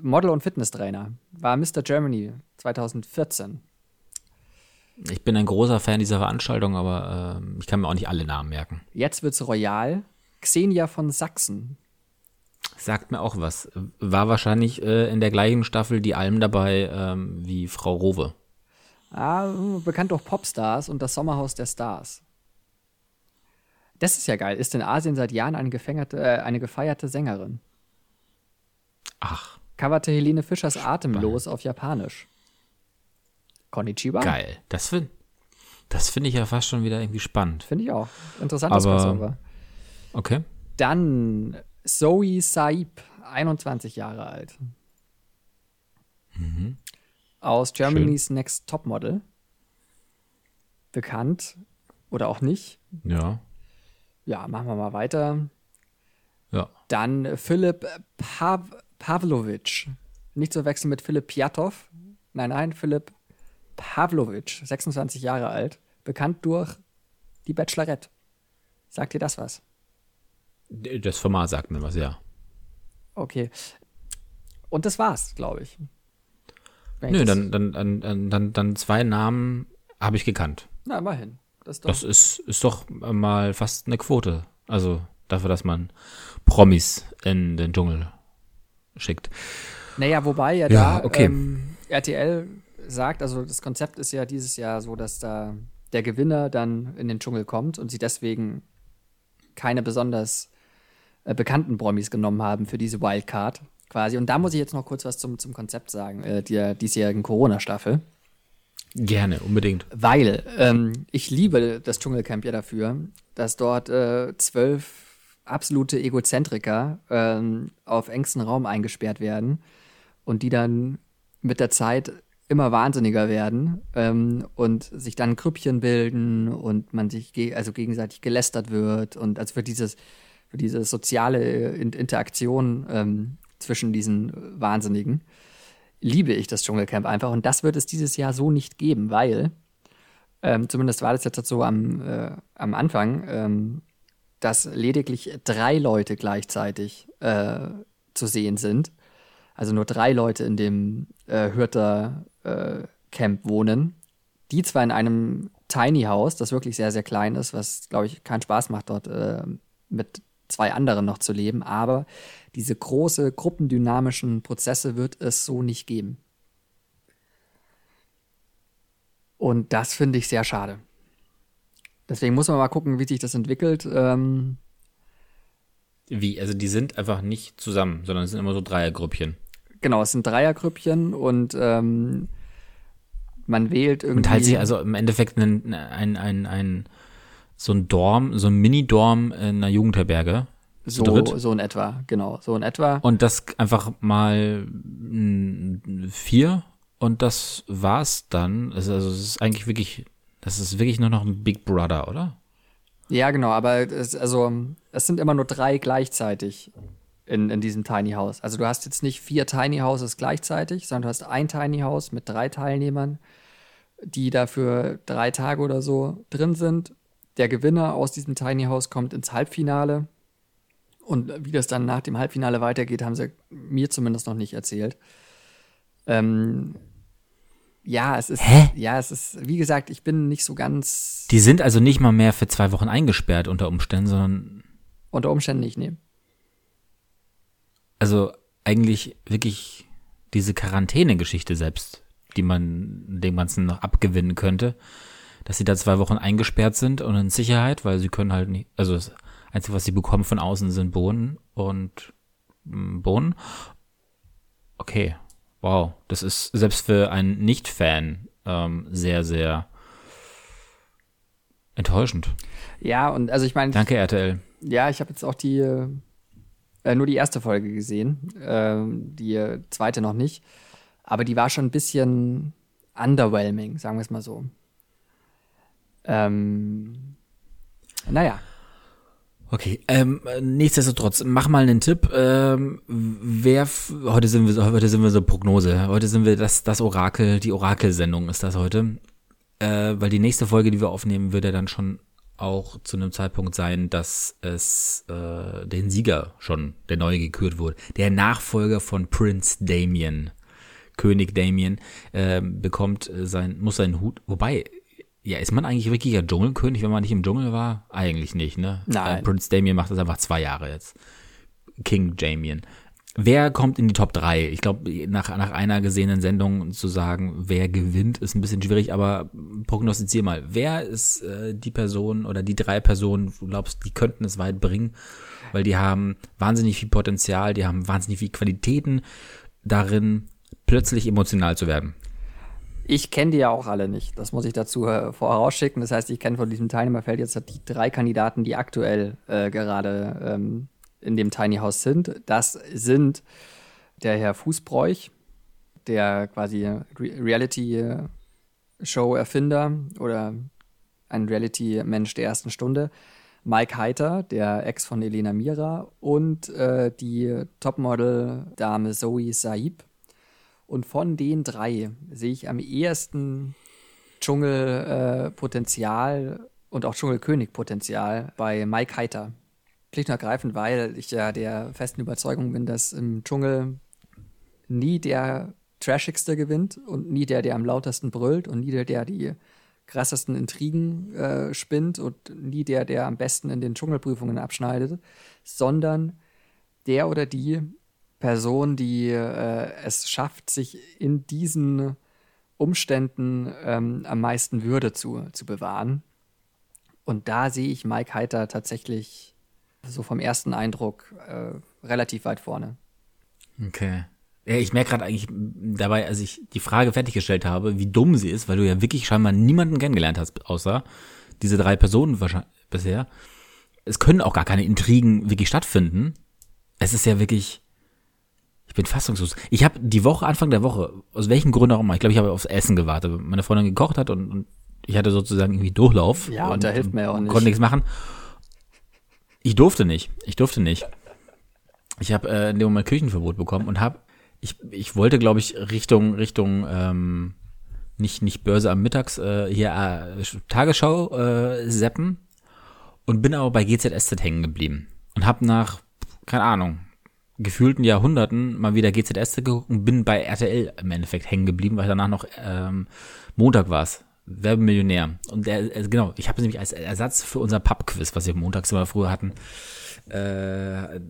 Model und Fitnesstrainer. War Mr. Germany 2014. Ich bin ein großer Fan dieser Veranstaltung, aber äh, ich kann mir auch nicht alle Namen merken. Jetzt wird's royal. Xenia von Sachsen, Sagt mir auch was. War wahrscheinlich äh, in der gleichen Staffel die Alm dabei ähm, wie Frau Rowe. Ah, bekannt durch Popstars und das Sommerhaus der Stars. Das ist ja geil. Ist in Asien seit Jahren eine, äh, eine gefeierte Sängerin. Ach. Coverte Helene Fischers Atemlos auf Japanisch. Konnichiwa. Geil. Das finde das find ich ja fast schon wieder irgendwie spannend. Finde ich auch. Interessantes Aber, Crossover. Okay. Dann Zoe Saib, 21 Jahre alt. Mhm. Aus Germany's Schön. Next Topmodel. Bekannt oder auch nicht. Ja. Ja, machen wir mal weiter. Ja. Dann Philipp Pav Pavlovic. Nicht zu wechseln mit Philipp Piatow. Nein, nein, Philipp Pavlovic, 26 Jahre alt. Bekannt durch die Bachelorette. Sagt dir das was? Das Format sagt mir was, ja. Okay. Und das war's, glaube ich. Nö, dann, dann, dann, dann, dann zwei Namen habe ich gekannt. Na, immerhin. Das, ist doch, das ist, ist doch mal fast eine Quote. Also dafür, dass man Promis in den Dschungel schickt. Naja, wobei ja, ja da okay. ähm, RTL sagt, also das Konzept ist ja dieses Jahr so, dass da der Gewinner dann in den Dschungel kommt und sie deswegen keine besonders äh, bekannten Promis genommen haben für diese Wildcard quasi. Und da muss ich jetzt noch kurz was zum, zum Konzept sagen, äh, der diesjährigen Corona-Staffel. Gerne, unbedingt. Weil ähm, ich liebe das Dschungelcamp ja dafür, dass dort äh, zwölf absolute Egozentriker ähm, auf engstem Raum eingesperrt werden und die dann mit der Zeit immer wahnsinniger werden ähm, und sich dann Grüppchen bilden und man sich ge also gegenseitig gelästert wird und also für dieses diese soziale Interaktion ähm, zwischen diesen Wahnsinnigen liebe ich das Dschungelcamp einfach und das wird es dieses Jahr so nicht geben, weil ähm, zumindest war das jetzt so am, äh, am Anfang, ähm, dass lediglich drei Leute gleichzeitig äh, zu sehen sind. Also nur drei Leute in dem äh, Hürter äh, Camp wohnen. Die zwar in einem Tiny House, das wirklich sehr, sehr klein ist, was, glaube ich, keinen Spaß macht, dort äh, mit zwei anderen noch zu leben, aber diese große gruppendynamischen Prozesse wird es so nicht geben. Und das finde ich sehr schade. Deswegen muss man mal gucken, wie sich das entwickelt. Ähm wie? Also die sind einfach nicht zusammen, sondern es sind immer so Dreiergrüppchen. Genau, es sind Dreiergrüppchen und ähm, man wählt irgendwie. Und teilt sich also im Endeffekt ein, ein, ein, ein so ein Dorm, so ein Mini-Dorm in einer Jugendherberge. So, so in etwa, genau, so in etwa. Und das einfach mal vier und das war's dann. Also es ist eigentlich wirklich, das ist wirklich nur noch ein Big Brother, oder? Ja, genau, aber es, also es sind immer nur drei gleichzeitig in, in diesem Tiny House. Also du hast jetzt nicht vier Tiny Houses gleichzeitig, sondern du hast ein Tiny House mit drei Teilnehmern, die dafür drei Tage oder so drin sind der Gewinner aus diesem Tiny House kommt ins Halbfinale. Und wie das dann nach dem Halbfinale weitergeht, haben sie mir zumindest noch nicht erzählt. Ähm, ja, es ist, Hä? ja, es ist, wie gesagt, ich bin nicht so ganz. Die sind also nicht mal mehr für zwei Wochen eingesperrt unter Umständen, sondern. Unter Umständen nicht, nee. Also eigentlich wirklich diese Quarantäne-Geschichte selbst, die man dem Ganzen noch abgewinnen könnte, dass sie da zwei Wochen eingesperrt sind und in Sicherheit, weil sie können halt nicht, also das Einzige, was sie bekommen von außen sind Bohnen und mm, Bohnen. Okay, wow, das ist selbst für einen Nicht-Fan ähm, sehr, sehr enttäuschend. Ja, und also ich meine. Danke, RTL. Ja, ich habe jetzt auch die, äh, nur die erste Folge gesehen, äh, die zweite noch nicht. Aber die war schon ein bisschen underwhelming, sagen wir es mal so. Ähm, naja. Okay, ähm, nichtsdestotrotz, mach mal einen Tipp. Ähm, wer heute sind wir heute sind wir so Prognose. Heute sind wir das das Orakel, die Orakelsendung ist das heute. Äh, weil die nächste Folge, die wir aufnehmen, wird ja dann schon auch zu einem Zeitpunkt sein, dass es äh, den Sieger schon der neue gekürt wurde. Der Nachfolger von Prince Damien, König Damien, äh, bekommt sein muss seinen Hut. Wobei ja, ist man eigentlich wirklicher Dschungelkönig, wenn man nicht im Dschungel war? Eigentlich nicht, ne? Nein. Äh, Prince Damien macht das einfach zwei Jahre jetzt. King Damien. Wer kommt in die Top 3? Ich glaube, nach, nach einer gesehenen Sendung zu sagen, wer gewinnt, ist ein bisschen schwierig, aber prognostizier mal. Wer ist äh, die Person oder die drei Personen, du glaubst, die könnten es weit bringen? Weil die haben wahnsinnig viel Potenzial, die haben wahnsinnig viel Qualitäten darin, plötzlich emotional zu werden. Ich kenne die ja auch alle nicht. Das muss ich dazu äh, vorausschicken. Das heißt, ich kenne von diesem Teilnehmerfeld jetzt die drei Kandidaten, die aktuell äh, gerade ähm, in dem Tiny House sind. Das sind der Herr Fußbräuch, der quasi Re Reality-Show-Erfinder oder ein Reality-Mensch der ersten Stunde. Mike Heiter, der Ex von Elena Mira und äh, die Topmodel-Dame Zoe Saib und von den drei sehe ich am ehesten Dschungelpotenzial und auch Dschungelkönig-Potenzial bei Mike Heiter. Schlicht und ergreifend, weil ich ja der festen Überzeugung bin, dass im Dschungel nie der Trashigste gewinnt und nie der, der am lautesten brüllt und nie der, der die krassesten Intrigen äh, spinnt und nie der, der am besten in den Dschungelprüfungen abschneidet, sondern der oder die Person, die äh, es schafft, sich in diesen Umständen ähm, am meisten Würde zu, zu bewahren. Und da sehe ich Mike Heiter tatsächlich so vom ersten Eindruck äh, relativ weit vorne. Okay. Ja, ich merke gerade eigentlich dabei, als ich die Frage fertiggestellt habe, wie dumm sie ist, weil du ja wirklich scheinbar niemanden kennengelernt hast, außer diese drei Personen wahrscheinlich bisher. Es können auch gar keine Intrigen wirklich stattfinden. Es ist ja wirklich, ich bin fassungslos. Ich habe die Woche, Anfang der Woche, aus welchen Gründen auch immer, ich glaube, ich habe aufs Essen gewartet. Meine Freundin gekocht hat und, und ich hatte sozusagen irgendwie Durchlauf. Ja, und, und da hilft mir auch nicht. Konnte nichts machen. Ich durfte nicht. Ich durfte nicht. Ich habe äh, in dem Moment Küchenverbot bekommen und habe ich, ich wollte, glaube ich, Richtung, Richtung, ähm, nicht, nicht Börse am Mittags, äh, hier äh, Tagesschau äh, seppen und bin aber bei GZSZ hängen geblieben und habe nach, keine Ahnung, gefühlten Jahrhunderten mal wieder GZSZ geguckt und bin bei RTL im Endeffekt hängen geblieben, weil danach noch ähm, Montag war es. Werbemillionär. Und der, äh, genau, ich habe nämlich als Ersatz für unser Pub-Quiz, was wir montags immer früher hatten, äh,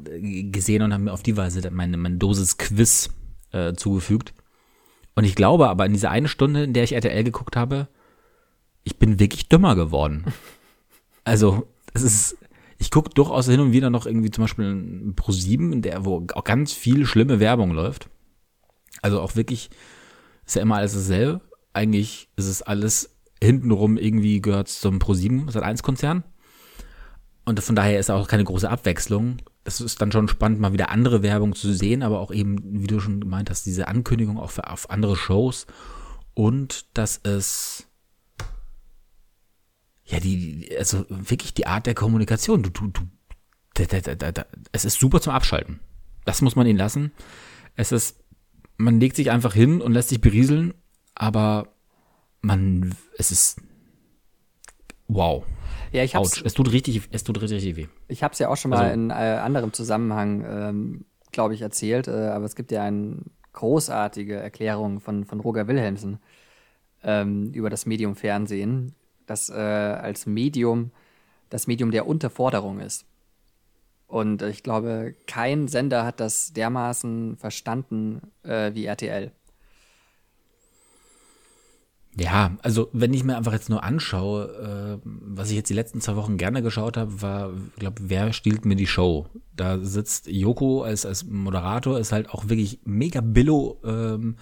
gesehen und haben mir auf die Weise meine, meine Dosis Quiz äh, zugefügt. Und ich glaube aber in dieser eine Stunde, in der ich RTL geguckt habe, ich bin wirklich dümmer geworden. Also, es ist, ich gucke durchaus hin und wieder noch irgendwie zum Beispiel Pro 7, in der, wo auch ganz viel schlimme Werbung läuft. Also auch wirklich, ist ja immer alles dasselbe. Eigentlich ist es alles hintenrum irgendwie gehört zum Pro 7 Sat 1 Konzern. Und von daher ist auch keine große Abwechslung es ist dann schon spannend, mal wieder andere Werbung zu sehen, aber auch eben, wie du schon gemeint hast, diese Ankündigung auch für, auf andere Shows und dass es ja die, also wirklich die Art der Kommunikation, du, du, du, da, da, da, es ist super zum Abschalten. Das muss man ihnen lassen. Es ist, man legt sich einfach hin und lässt sich berieseln, aber man, es ist wow. Ja, ich hab's, Es tut richtig, es tut richtig weh. Ich habe es ja auch schon mal also, in äh, anderem Zusammenhang, ähm, glaube ich, erzählt, äh, aber es gibt ja eine großartige Erklärung von, von Roger Wilhelmsen ähm, über das Medium Fernsehen, das äh, als Medium das Medium der Unterforderung ist. Und ich glaube, kein Sender hat das dermaßen verstanden äh, wie RTL. Ja, also wenn ich mir einfach jetzt nur anschaue, äh, was ich jetzt die letzten zwei Wochen gerne geschaut habe, war, ich glaube, wer stiehlt mir die Show? Da sitzt Joko als, als Moderator, ist halt auch wirklich mega billo ähm,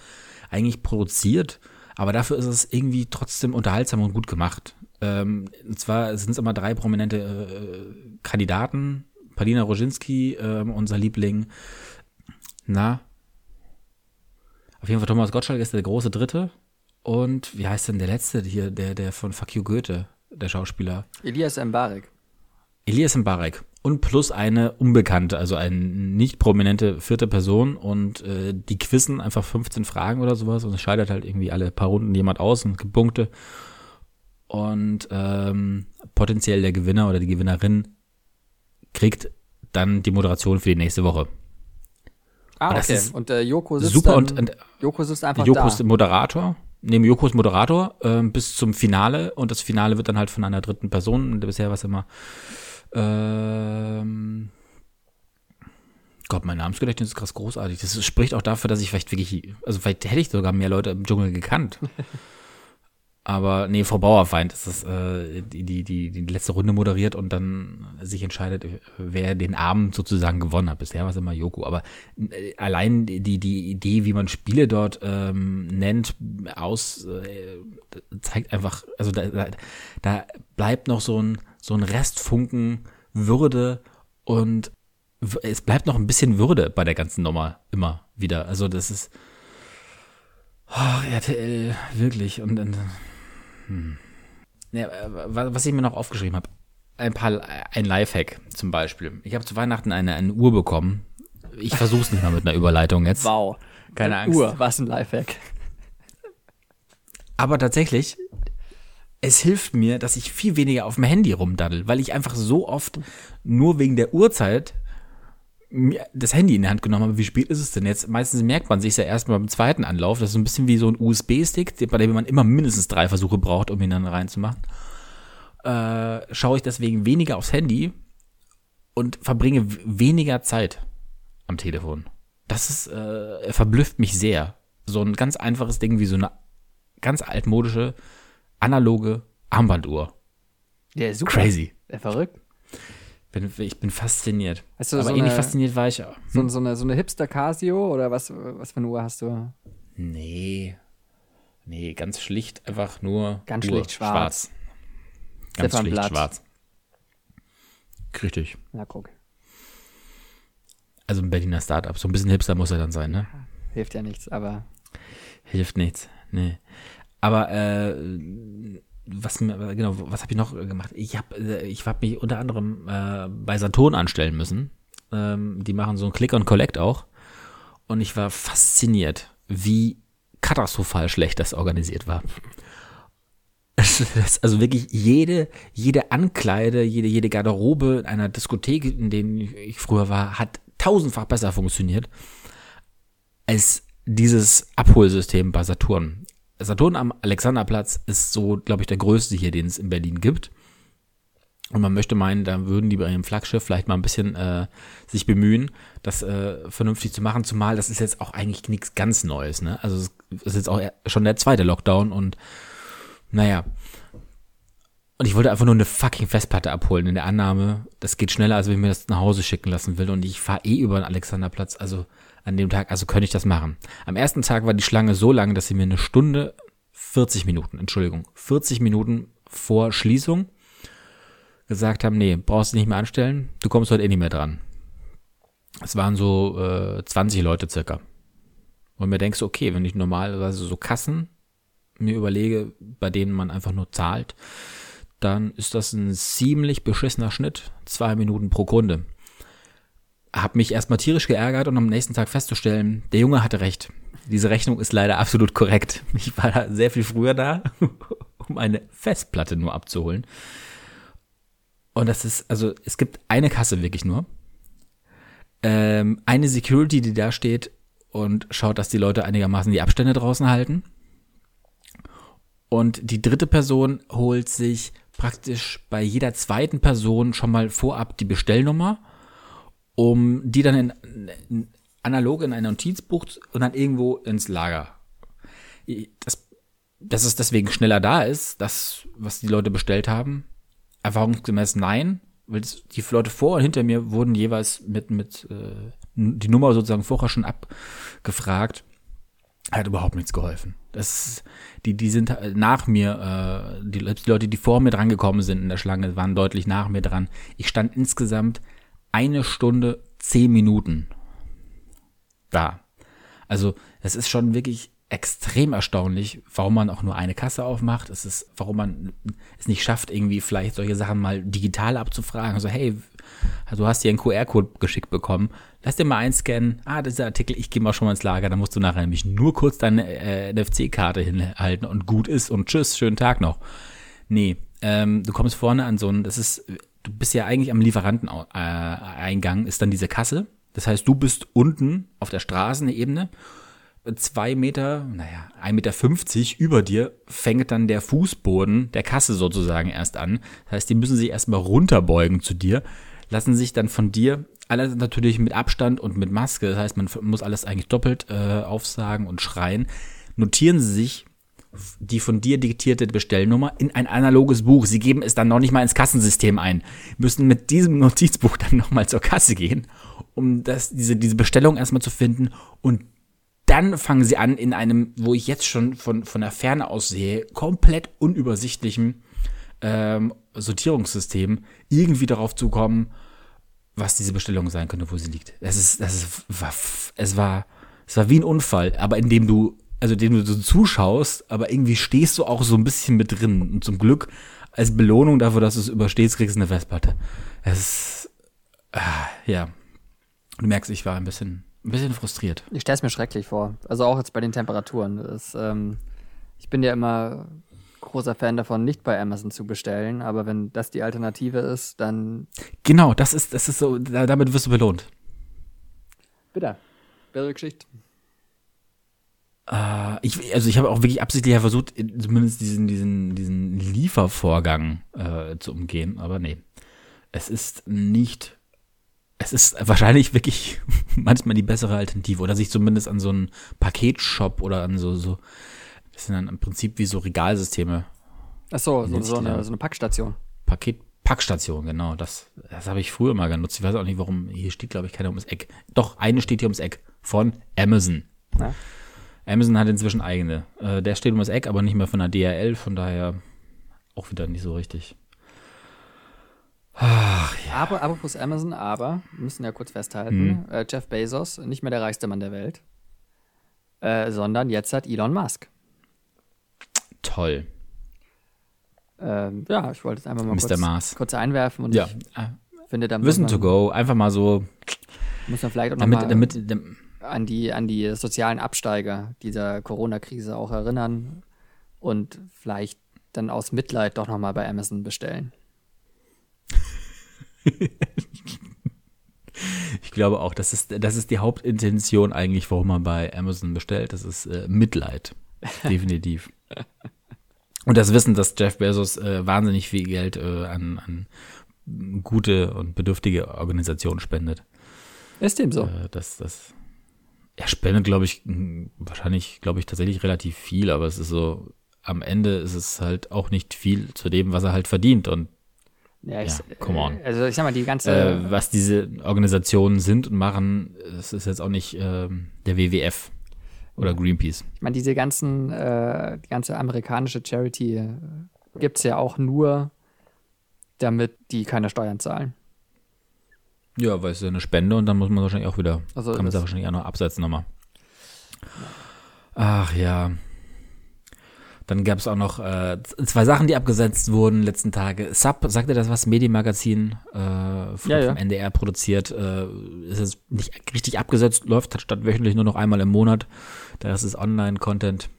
eigentlich produziert, aber dafür ist es irgendwie trotzdem unterhaltsam und gut gemacht. Ähm, und zwar sind es immer drei prominente äh, Kandidaten, Palina Roginski, äh, unser Liebling, na, auf jeden Fall Thomas Gottschalk ist der große Dritte und wie heißt denn der letzte hier, der, der von Fuck You Goethe, der Schauspieler? Elias Mbarek. Elias Mbarek. Und plus eine Unbekannte, also eine nicht prominente vierte Person und äh, die quizzen einfach 15 Fragen oder sowas und es scheidet halt irgendwie alle paar Runden jemand aus und gibt Punkte. Und ähm, potenziell der Gewinner oder die Gewinnerin kriegt dann die Moderation für die nächste Woche. Ah, und okay. und äh, Joko sitzt super dann, und, und Joko sitzt einfach Joko da. ist Moderator neben Jokos Moderator äh, bis zum Finale und das Finale wird dann halt von einer dritten Person. Bisher war es immer ähm, Gott, mein Namensgedächtnis ist krass großartig. Das spricht auch dafür, dass ich vielleicht wirklich, also vielleicht hätte ich sogar mehr Leute im Dschungel gekannt. Aber nee, Frau Bauerfeind ist das, äh, die, die, die, die letzte Runde moderiert und dann sich entscheidet, wer den Abend sozusagen gewonnen hat. Bisher war es immer Joko. Aber äh, allein die, die Idee, wie man Spiele dort ähm, nennt, aus, äh, zeigt einfach, also da, da, da bleibt noch so ein, so ein Restfunken Würde und es bleibt noch ein bisschen Würde bei der ganzen Nummer immer wieder. Also das ist oh, RTL wirklich und, und hm. Ja, was ich mir noch aufgeschrieben habe, ein paar, ein Lifehack zum Beispiel. Ich habe zu Weihnachten eine, eine Uhr bekommen. Ich versuche es nicht mal mit einer Überleitung jetzt. Wow. Keine Angst. Uhr, was ein Lifehack. Aber tatsächlich, es hilft mir, dass ich viel weniger auf dem Handy rumdaddel, weil ich einfach so oft nur wegen der Uhrzeit das Handy in die Hand genommen habe, wie spät ist es denn jetzt? Meistens merkt man sich ja erst beim zweiten Anlauf. Das ist ein bisschen wie so ein USB-Stick, bei dem man immer mindestens drei Versuche braucht, um ihn dann reinzumachen. Äh, schaue ich deswegen weniger aufs Handy und verbringe weniger Zeit am Telefon. Das ist, äh, verblüfft mich sehr. So ein ganz einfaches Ding wie so eine ganz altmodische, analoge Armbanduhr. Ja, super. Crazy. Ja, verrückt. Bin, ich bin fasziniert. Hast du Aber so ähnlich eine- fasziniert war ich auch. So, so eine, so eine Hipster Casio oder was, was für eine Uhr hast du? Nee. Nee, ganz schlicht, einfach nur Ganz Uhr, schlicht schwarz. Ganz schlicht Ziffernblatt. schwarz. Richtig. Na, guck. Also ein Berliner Startup. So ein bisschen hipster muss er dann sein, ne? Hilft ja nichts, aber Hilft nichts. Nee. Aber äh, was genau, was habe ich noch gemacht? Ich habe äh, ich hab mich unter anderem äh, bei Saturn anstellen müssen. Ähm, die machen so ein Click and Collect auch und ich war fasziniert, wie katastrophal schlecht das organisiert war. Also wirklich jede, jede Ankleide, jede, jede Garderobe in einer Diskothek, in denen ich früher war, hat tausendfach besser funktioniert als dieses Abholsystem bei Saturn. Saturn am Alexanderplatz ist so, glaube ich, der größte hier, den es in Berlin gibt. Und man möchte meinen, da würden die bei ihrem Flaggschiff vielleicht mal ein bisschen äh, sich bemühen, das äh, vernünftig zu machen. Zumal das ist jetzt auch eigentlich nichts ganz Neues. Ne? Also es ist jetzt auch schon der zweite Lockdown und naja. Und ich wollte einfach nur eine fucking Festplatte abholen in der Annahme, das geht schneller, als wenn ich mir das nach Hause schicken lassen will. Und ich fahre eh über den Alexanderplatz, also an dem Tag, also könnte ich das machen. Am ersten Tag war die Schlange so lang, dass sie mir eine Stunde, 40 Minuten, Entschuldigung, 40 Minuten vor Schließung gesagt haben, nee, brauchst du nicht mehr anstellen, du kommst heute eh nicht mehr dran. Es waren so äh, 20 Leute circa. Und mir denkst du, okay, wenn ich normalerweise so Kassen mir überlege, bei denen man einfach nur zahlt, dann ist das ein ziemlich beschissener Schnitt. Zwei Minuten pro Kunde. Hab mich erstmal tierisch geärgert und am nächsten Tag festzustellen, der Junge hatte recht. Diese Rechnung ist leider absolut korrekt. Ich war da sehr viel früher da, um eine Festplatte nur abzuholen. Und das ist, also es gibt eine Kasse wirklich nur. Ähm, eine Security, die da steht und schaut, dass die Leute einigermaßen die Abstände draußen halten. Und die dritte Person holt sich praktisch bei jeder zweiten Person schon mal vorab die Bestellnummer, um die dann in, in, analog in ein Notizbuch und dann irgendwo ins Lager. Das, dass es deswegen schneller da ist, das, was die Leute bestellt haben, erfahrungsgemäß nein, weil die Leute vor und hinter mir wurden jeweils mit, mit äh, die Nummer sozusagen vorher schon abgefragt. Hat überhaupt nichts geholfen. Das, die, die sind nach mir, äh, die, die Leute, die vor mir dran gekommen sind in der Schlange, waren deutlich nach mir dran. Ich stand insgesamt eine Stunde, zehn Minuten da. Also, es ist schon wirklich extrem erstaunlich, warum man auch nur eine Kasse aufmacht. Es ist, warum man es nicht schafft, irgendwie vielleicht solche Sachen mal digital abzufragen. Also, hey, du hast dir einen QR-Code geschickt bekommen. Lass dir mal einscannen. Ah, dieser Artikel, ich gehe mal schon mal ins Lager. Da musst du nachher nämlich nur kurz deine äh, NFC-Karte hinhalten und gut ist und tschüss, schönen Tag noch. Nee, ähm, du kommst vorne an so einen, das ist, du bist ja eigentlich am Lieferanteneingang, ist dann diese Kasse. Das heißt, du bist unten auf der Straßenebene zwei Meter, naja, 1,50 Meter 50 über dir fängt dann der Fußboden der Kasse sozusagen erst an. Das heißt, die müssen sich erstmal runterbeugen zu dir, lassen sich dann von dir, alles natürlich mit Abstand und mit Maske, das heißt, man muss alles eigentlich doppelt äh, aufsagen und schreien, notieren sie sich die von dir diktierte Bestellnummer in ein analoges Buch. Sie geben es dann noch nicht mal ins Kassensystem ein, müssen mit diesem Notizbuch dann nochmal zur Kasse gehen, um das, diese, diese Bestellung erstmal zu finden und dann fangen sie an, in einem, wo ich jetzt schon von, von der Ferne aus sehe, komplett unübersichtlichen ähm, Sortierungssystem irgendwie darauf zu kommen, was diese Bestellung sein könnte, wo sie liegt. Das ist, das ist, war, es war, es war wie ein Unfall, aber in dem du, also dem du so zuschaust, aber irgendwie stehst du auch so ein bisschen mit drin. Und zum Glück, als Belohnung dafür, dass du es überstehst, kriegst du eine Festplatte. Es ist, ah, ja. Du merkst, ich war ein bisschen, ein bisschen frustriert. Ich stelle es mir schrecklich vor. Also auch jetzt bei den Temperaturen. Das, ähm, ich bin ja immer großer Fan davon, nicht bei Amazon zu bestellen, aber wenn das die Alternative ist, dann Genau, das ist, das ist so, da- damit wirst du belohnt. Bitte. Bittere Geschichte. Äh, ich, also ich habe auch wirklich absichtlich versucht, zumindest diesen, diesen, diesen Liefervorgang äh, zu umgehen, aber nee. Es ist nicht. Es ist wahrscheinlich wirklich manchmal die bessere Alternative. Oder sich zumindest an so einen Paketshop oder an so, so. Das sind dann im Prinzip wie so Regalsysteme. Ach so, so, so, eine, so eine Packstation. Paket, Packstation, genau. Das, das habe ich früher mal genutzt. Ich weiß auch nicht, warum. Hier steht, glaube ich, keiner ums Eck. Doch, eine steht hier ums Eck. Von Amazon. Ja. Amazon hat inzwischen eigene. Äh, der steht ums Eck, aber nicht mehr von der DRL, von daher auch wieder nicht so richtig. Ach, ja. Aber, apropos Amazon, aber, müssen ja kurz festhalten, hm. äh, Jeff Bezos, nicht mehr der reichste Mann der Welt, äh, sondern jetzt hat Elon Musk. Toll. Ähm, ja, ich wollte es einfach mal Mr. kurz, kurz einwerfen und ja. ich finde, da Wissen to go, einfach mal so. Muss man vielleicht auch damit, noch mal damit, damit, an die, an die sozialen Absteiger dieser Corona-Krise auch erinnern und vielleicht dann aus Mitleid doch nochmal bei Amazon bestellen. ich glaube auch, das ist, das ist die Hauptintention eigentlich, warum man bei Amazon bestellt. Das ist äh, Mitleid. Definitiv. und das Wissen, dass Jeff Bezos äh, wahnsinnig viel Geld äh, an, an gute und bedürftige Organisationen spendet. Ist dem so. Äh, das, das, er spendet, glaube ich, wahrscheinlich, glaube ich, tatsächlich relativ viel, aber es ist so, am Ende ist es halt auch nicht viel zu dem, was er halt verdient. Und ja, ich, ja come on. Also ich sag mal, die ganze. Äh, was diese Organisationen sind und machen, das ist jetzt auch nicht äh, der WWF oder Greenpeace. Ich meine, diese ganzen, äh, die ganze amerikanische Charity äh, gibt es ja auch nur, damit die keine Steuern zahlen. Ja, weil es ja eine Spende und dann muss man wahrscheinlich auch wieder, also kann man es wahrscheinlich auch noch absetzen nochmal. Ach ja. Dann gab es auch noch äh, zwei Sachen, die abgesetzt wurden letzten Tage. Sub, sagt ihr das was? Medienmagazin äh, ja, vom ja. NDR produziert. Äh, ist es nicht richtig abgesetzt, läuft statt wöchentlich nur noch einmal im Monat. Das ist Online-Content.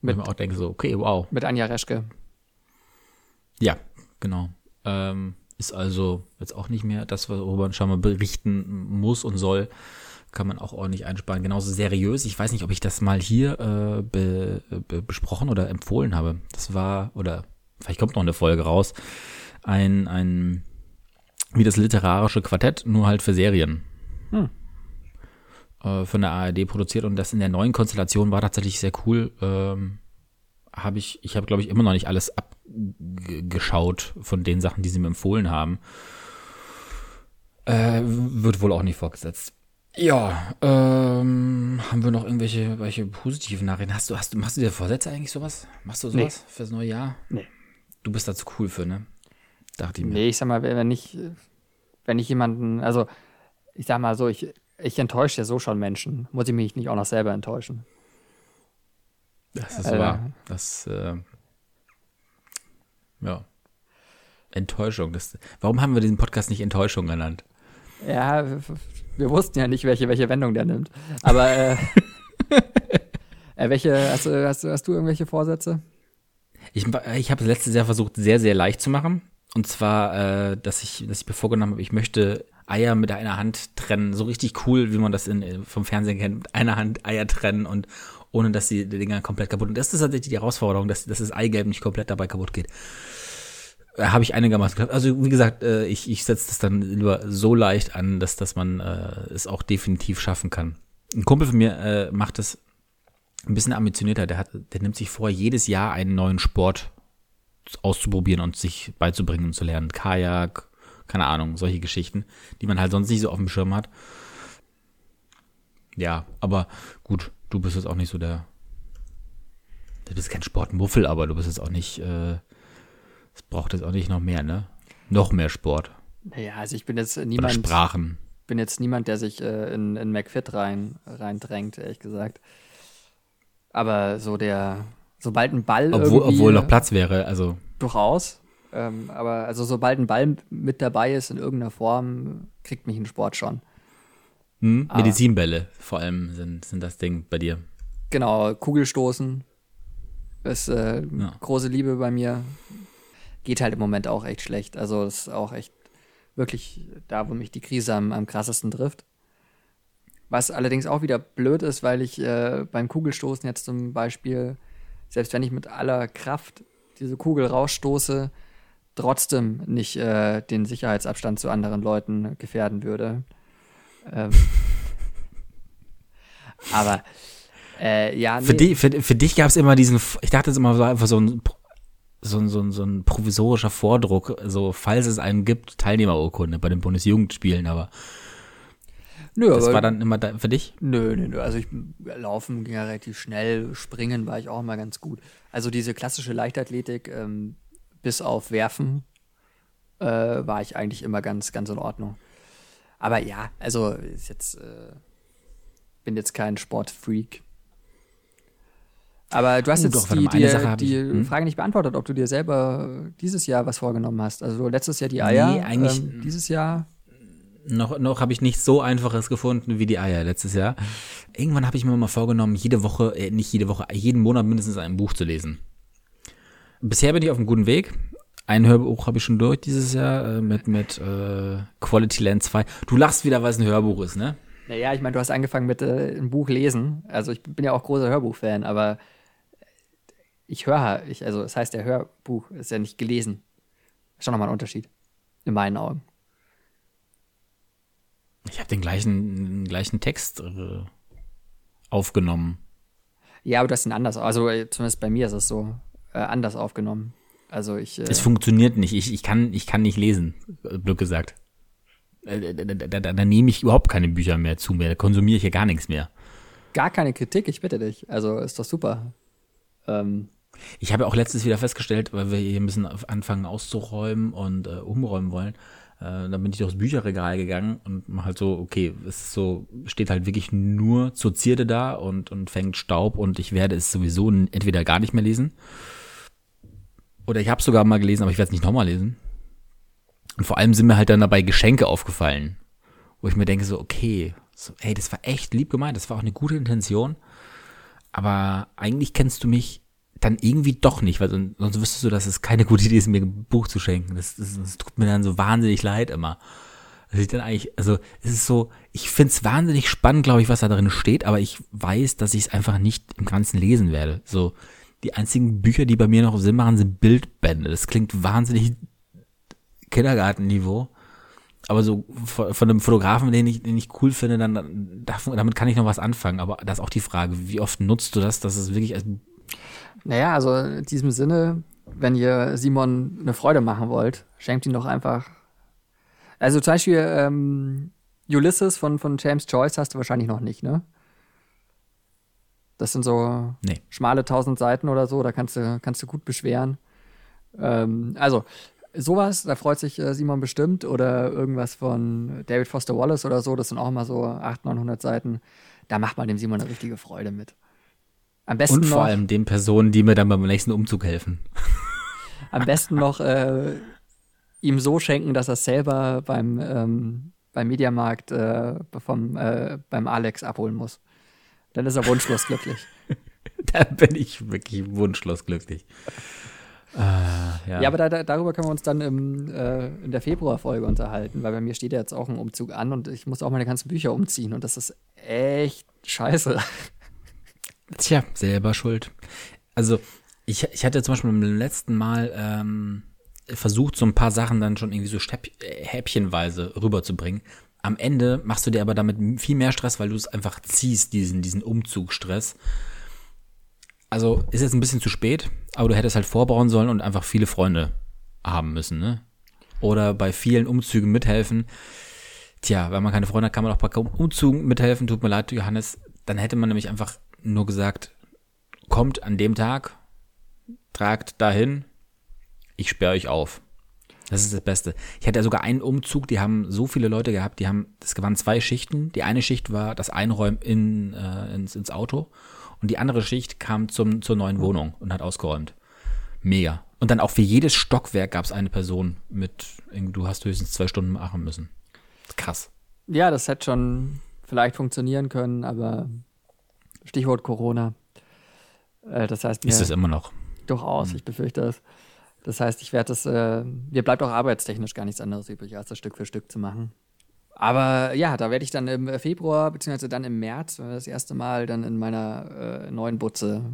Mit, man auch denke so, okay, wow. Mit Anja Reschke. Ja, genau. Ähm, ist also jetzt auch nicht mehr das, worüber man schon mal berichten muss und soll. Kann man auch ordentlich einsparen. Genauso seriös. Ich weiß nicht, ob ich das mal hier äh, be, be, besprochen oder empfohlen habe. Das war, oder vielleicht kommt noch eine Folge raus, ein, ein wie das literarische Quartett, nur halt für Serien. Hm. Äh, von der ARD produziert und das in der neuen Konstellation war tatsächlich sehr cool. Ähm, habe ich, ich habe glaube ich immer noch nicht alles abgeschaut von den Sachen, die sie mir empfohlen haben. Äh, wird wohl auch nicht fortgesetzt. Ja, ähm, haben wir noch irgendwelche welche positiven Nachrichten? Hast du, hast du, machst du dir Vorsätze eigentlich sowas? Machst du sowas nee. fürs neue Jahr? Nee. Du bist dazu cool für, ne? Dachte ich mir. Nee, ich sag mal, wenn ich, wenn ich jemanden, also ich sag mal so, ich, ich enttäusche ja so schon Menschen. Muss ich mich nicht auch noch selber enttäuschen? Das ist äh, wahr. Das, äh, ja. Enttäuschung. Das, warum haben wir diesen Podcast nicht Enttäuschung genannt? Ja, wir wussten ja nicht, welche, welche Wendung der nimmt. Aber äh, äh, welche, hast du, hast, hast du irgendwelche Vorsätze? Ich, ich habe es letztes Jahr versucht, sehr, sehr leicht zu machen. Und zwar, äh, dass ich, dass ich mir vorgenommen habe, ich möchte Eier mit einer Hand trennen. So richtig cool, wie man das in, vom Fernsehen kennt. Mit einer Hand Eier trennen und ohne dass die, Dinger komplett kaputt sind. Das ist tatsächlich die Herausforderung, dass, dass das Eigelb nicht komplett dabei kaputt geht. Äh, Habe ich einigermaßen gehabt. Also wie gesagt, äh, ich, ich setze das dann lieber so leicht an, dass, dass man äh, es auch definitiv schaffen kann. Ein Kumpel von mir äh, macht das ein bisschen ambitionierter. Der, hat, der nimmt sich vor, jedes Jahr einen neuen Sport auszuprobieren und sich beizubringen und zu lernen. Kajak, keine Ahnung, solche Geschichten, die man halt sonst nicht so auf dem Schirm hat. Ja, aber gut, du bist jetzt auch nicht so der. Du bist kein Sportmuffel, aber du bist jetzt auch nicht. Äh, es braucht jetzt auch nicht noch mehr, ne? Noch mehr Sport. Naja, also ich bin jetzt niemand. Oder Sprachen. bin jetzt niemand, der sich äh, in, in McFit rein, reindrängt, ehrlich gesagt. Aber so der, sobald ein Ball. Obwohl, obwohl noch Platz wäre, also. Durchaus. Ähm, aber also sobald ein Ball mit dabei ist in irgendeiner Form, kriegt mich ein Sport schon. Hm, Medizinbälle vor allem sind, sind das Ding bei dir. Genau, Kugelstoßen ist äh, ja. große Liebe bei mir. Geht halt im Moment auch echt schlecht. Also ist auch echt wirklich da, wo mich die Krise am, am krassesten trifft. Was allerdings auch wieder blöd ist, weil ich äh, beim Kugelstoßen jetzt zum Beispiel, selbst wenn ich mit aller Kraft diese Kugel rausstoße, trotzdem nicht äh, den Sicherheitsabstand zu anderen Leuten gefährden würde. Ähm, aber äh, ja, nee. Für, die, für, für dich gab es immer diesen, ich dachte es immer so einfach so ein, so, ein, so, ein, so ein provisorischer Vordruck, so falls es einen gibt, Teilnehmerurkunde bei den Bundesjugendspielen, aber Nö, das aber, war dann immer da für dich? Nö, nö, nö. Also ich laufen ging ja relativ schnell, springen war ich auch immer ganz gut. Also diese klassische Leichtathletik, ähm, bis auf Werfen, äh, war ich eigentlich immer ganz, ganz in Ordnung. Aber ja, also ist jetzt, äh, bin jetzt kein Sportfreak. Aber du hast oh, jetzt doch, die, die, die hm? Frage nicht beantwortet, ob du dir selber dieses Jahr was vorgenommen hast. Also letztes Jahr die Eier, nee, eigentlich ähm, dieses Jahr noch, noch habe ich nichts so Einfaches gefunden wie die Eier letztes Jahr. Irgendwann habe ich mir mal vorgenommen, jede Woche, äh, nicht jede Woche, jeden Monat mindestens ein Buch zu lesen. Bisher bin ich auf einem guten Weg. Ein Hörbuch habe ich schon durch dieses Jahr äh, mit, mit äh, Quality Land 2. Du lachst wieder, weil es ein Hörbuch ist, ne? Naja, ich meine, du hast angefangen mit äh, einem Buch lesen. Also ich bin ja auch großer Hörbuch-Fan, aber ich höre, ich, also das heißt, der Hörbuch ist ja nicht gelesen. Schon nochmal ein Unterschied. In meinen Augen. Ich habe den gleichen, den gleichen Text äh, aufgenommen. Ja, aber das ist anders. Also äh, zumindest bei mir ist es so äh, anders aufgenommen. Also ich. Äh, es funktioniert nicht. Ich, ich, kann, ich kann nicht lesen, blöd gesagt. Äh, da, da, da, da, nehme ich überhaupt keine Bücher mehr zu mir. Da konsumiere ich ja gar nichts mehr. Gar keine Kritik, ich bitte dich. Also ist doch super. Ähm. Ich habe auch letztens wieder festgestellt, weil wir hier ein bisschen anfangen auszuräumen und äh, umräumen wollen, äh, dann bin ich durchs Bücherregal gegangen und halt so, okay, es ist so, steht halt wirklich nur zur Zierde da und, und fängt Staub und ich werde es sowieso entweder gar nicht mehr lesen. Oder ich habe sogar mal gelesen, aber ich werde es nicht nochmal lesen. Und vor allem sind mir halt dann dabei Geschenke aufgefallen, wo ich mir denke so, okay, so, hey, das war echt lieb gemeint, das war auch eine gute Intention. Aber eigentlich kennst du mich dann irgendwie doch nicht, weil sonst, sonst wüsstest du, dass es keine gute Idee ist, mir ein Buch zu schenken. Das, das, das tut mir dann so wahnsinnig leid immer. Dass ich dann eigentlich, also es ist so, ich finde es wahnsinnig spannend, glaube ich, was da drin steht, aber ich weiß, dass ich es einfach nicht im Ganzen lesen werde. So, die einzigen Bücher, die bei mir noch Sinn machen, sind Bildbände. Das klingt wahnsinnig Kindergartenniveau. Aber so von, einem Fotografen, den ich, den ich cool finde, dann damit kann ich noch was anfangen. Aber da ist auch die Frage, wie oft nutzt du das, dass es wirklich als naja, also in diesem Sinne, wenn ihr Simon eine Freude machen wollt, schenkt ihn doch einfach. Also zum Beispiel ähm, Ulysses von, von James Joyce hast du wahrscheinlich noch nicht, ne? Das sind so nee. schmale tausend Seiten oder so, da kannst du, kannst du gut beschweren. Ähm, also, sowas, da freut sich äh, Simon bestimmt. Oder irgendwas von David Foster Wallace oder so, das sind auch immer so 800, 900 Seiten. Da macht man dem Simon eine richtige Freude mit. Am besten Und vor noch, allem den Personen, die mir dann beim nächsten Umzug helfen. Am besten noch äh, ihm so schenken, dass er selber beim, ähm, beim Mediamarkt äh, vom, äh, beim Alex abholen muss. Dann ist er wunschlos glücklich. da bin ich wirklich wunschlos glücklich. Äh, ja. ja. aber da, da, darüber können wir uns dann im, äh, in der Februarfolge unterhalten, weil bei mir steht ja jetzt auch ein Umzug an und ich muss auch meine ganzen Bücher umziehen und das ist echt scheiße. Tja, selber schuld. Also, ich, ich hatte zum Beispiel beim letzten Mal ähm, versucht, so ein paar Sachen dann schon irgendwie so Stäpp, häppchenweise rüberzubringen. Am Ende machst du dir aber damit viel mehr Stress, weil du es einfach ziehst, diesen, diesen Umzugstress. Also ist jetzt ein bisschen zu spät, aber du hättest halt vorbauen sollen und einfach viele Freunde haben müssen, ne? Oder bei vielen Umzügen mithelfen. Tja, wenn man keine Freunde hat, kann man auch bei Umzügen mithelfen. Tut mir leid, Johannes. Dann hätte man nämlich einfach nur gesagt, kommt an dem Tag, tragt dahin, ich sperre euch auf. Das ist das Beste. Ich hatte ja sogar einen Umzug, die haben so viele Leute gehabt, die haben, das waren zwei Schichten. Die eine Schicht war das Einräumen in, äh, ins, ins Auto und die andere Schicht kam zum, zur neuen Wohnung und hat ausgeräumt. Mega. Und dann auch für jedes Stockwerk gab es eine Person mit, du hast höchstens zwei Stunden machen müssen. Krass. Ja, das hätte schon vielleicht funktionieren können, aber Stichwort Corona. Äh, das heißt, ist es immer noch? Durchaus, mhm. ich befürchte es. Das heißt, ich werde das, äh, mir bleibt auch arbeitstechnisch gar nichts anderes übrig, als das Stück für Stück zu machen. Aber ja, da werde ich dann im Februar, beziehungsweise dann im März, wenn wir das erste Mal dann in meiner äh, neuen Butze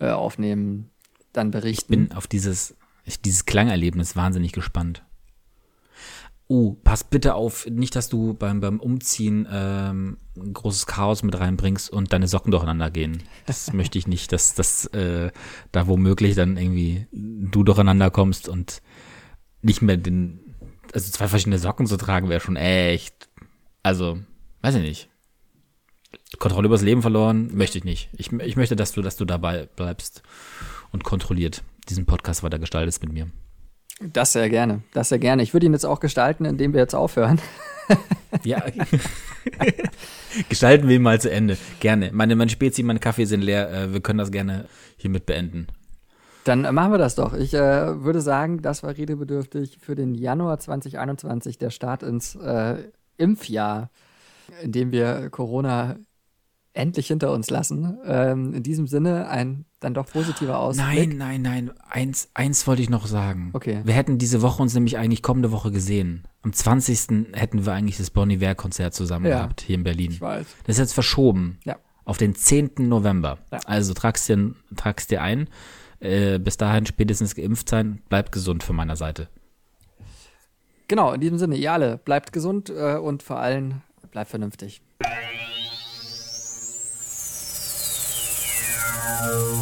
äh, aufnehmen, dann berichten. Bin auf dieses, dieses Klangerlebnis wahnsinnig gespannt. Oh, pass bitte auf, nicht, dass du beim, beim Umziehen ähm, ein großes Chaos mit reinbringst und deine Socken durcheinander gehen. Das möchte ich nicht, dass, dass äh, da womöglich dann irgendwie du durcheinander kommst und nicht mehr den, also zwei verschiedene Socken zu tragen wäre schon echt, also, weiß ich nicht. Kontrolle übers Leben verloren, möchte ich nicht. Ich, ich möchte, dass du, dass du dabei bleibst und kontrolliert diesen Podcast weiter gestaltest mit mir. Das sehr gerne, das sehr gerne. Ich würde ihn jetzt auch gestalten, indem wir jetzt aufhören. ja. Gestalten wir ihn mal zu Ende. Gerne. Meine, meine Spezi, meine Kaffee sind leer. Äh, wir können das gerne hiermit beenden. Dann machen wir das doch. Ich äh, würde sagen, das war redebedürftig für den Januar 2021, der Start ins äh, Impfjahr, in dem wir Corona endlich hinter uns lassen. Ähm, in diesem Sinne ein dann doch positiver Ausblick. Nein, nein, nein. Eins, eins wollte ich noch sagen. Okay. Wir hätten diese Woche uns nämlich eigentlich kommende Woche gesehen. Am 20. hätten wir eigentlich das Bon Iver-Konzert zusammen ja, gehabt hier in Berlin. Ich weiß. Das ist jetzt verschoben. Ja. Auf den 10. November. Ja. Also tragst dir, tragst dir ein. Äh, bis dahin spätestens geimpft sein. Bleibt gesund von meiner Seite. Genau, in diesem Sinne, ihr alle, bleibt gesund äh, und vor allem bleibt vernünftig. Música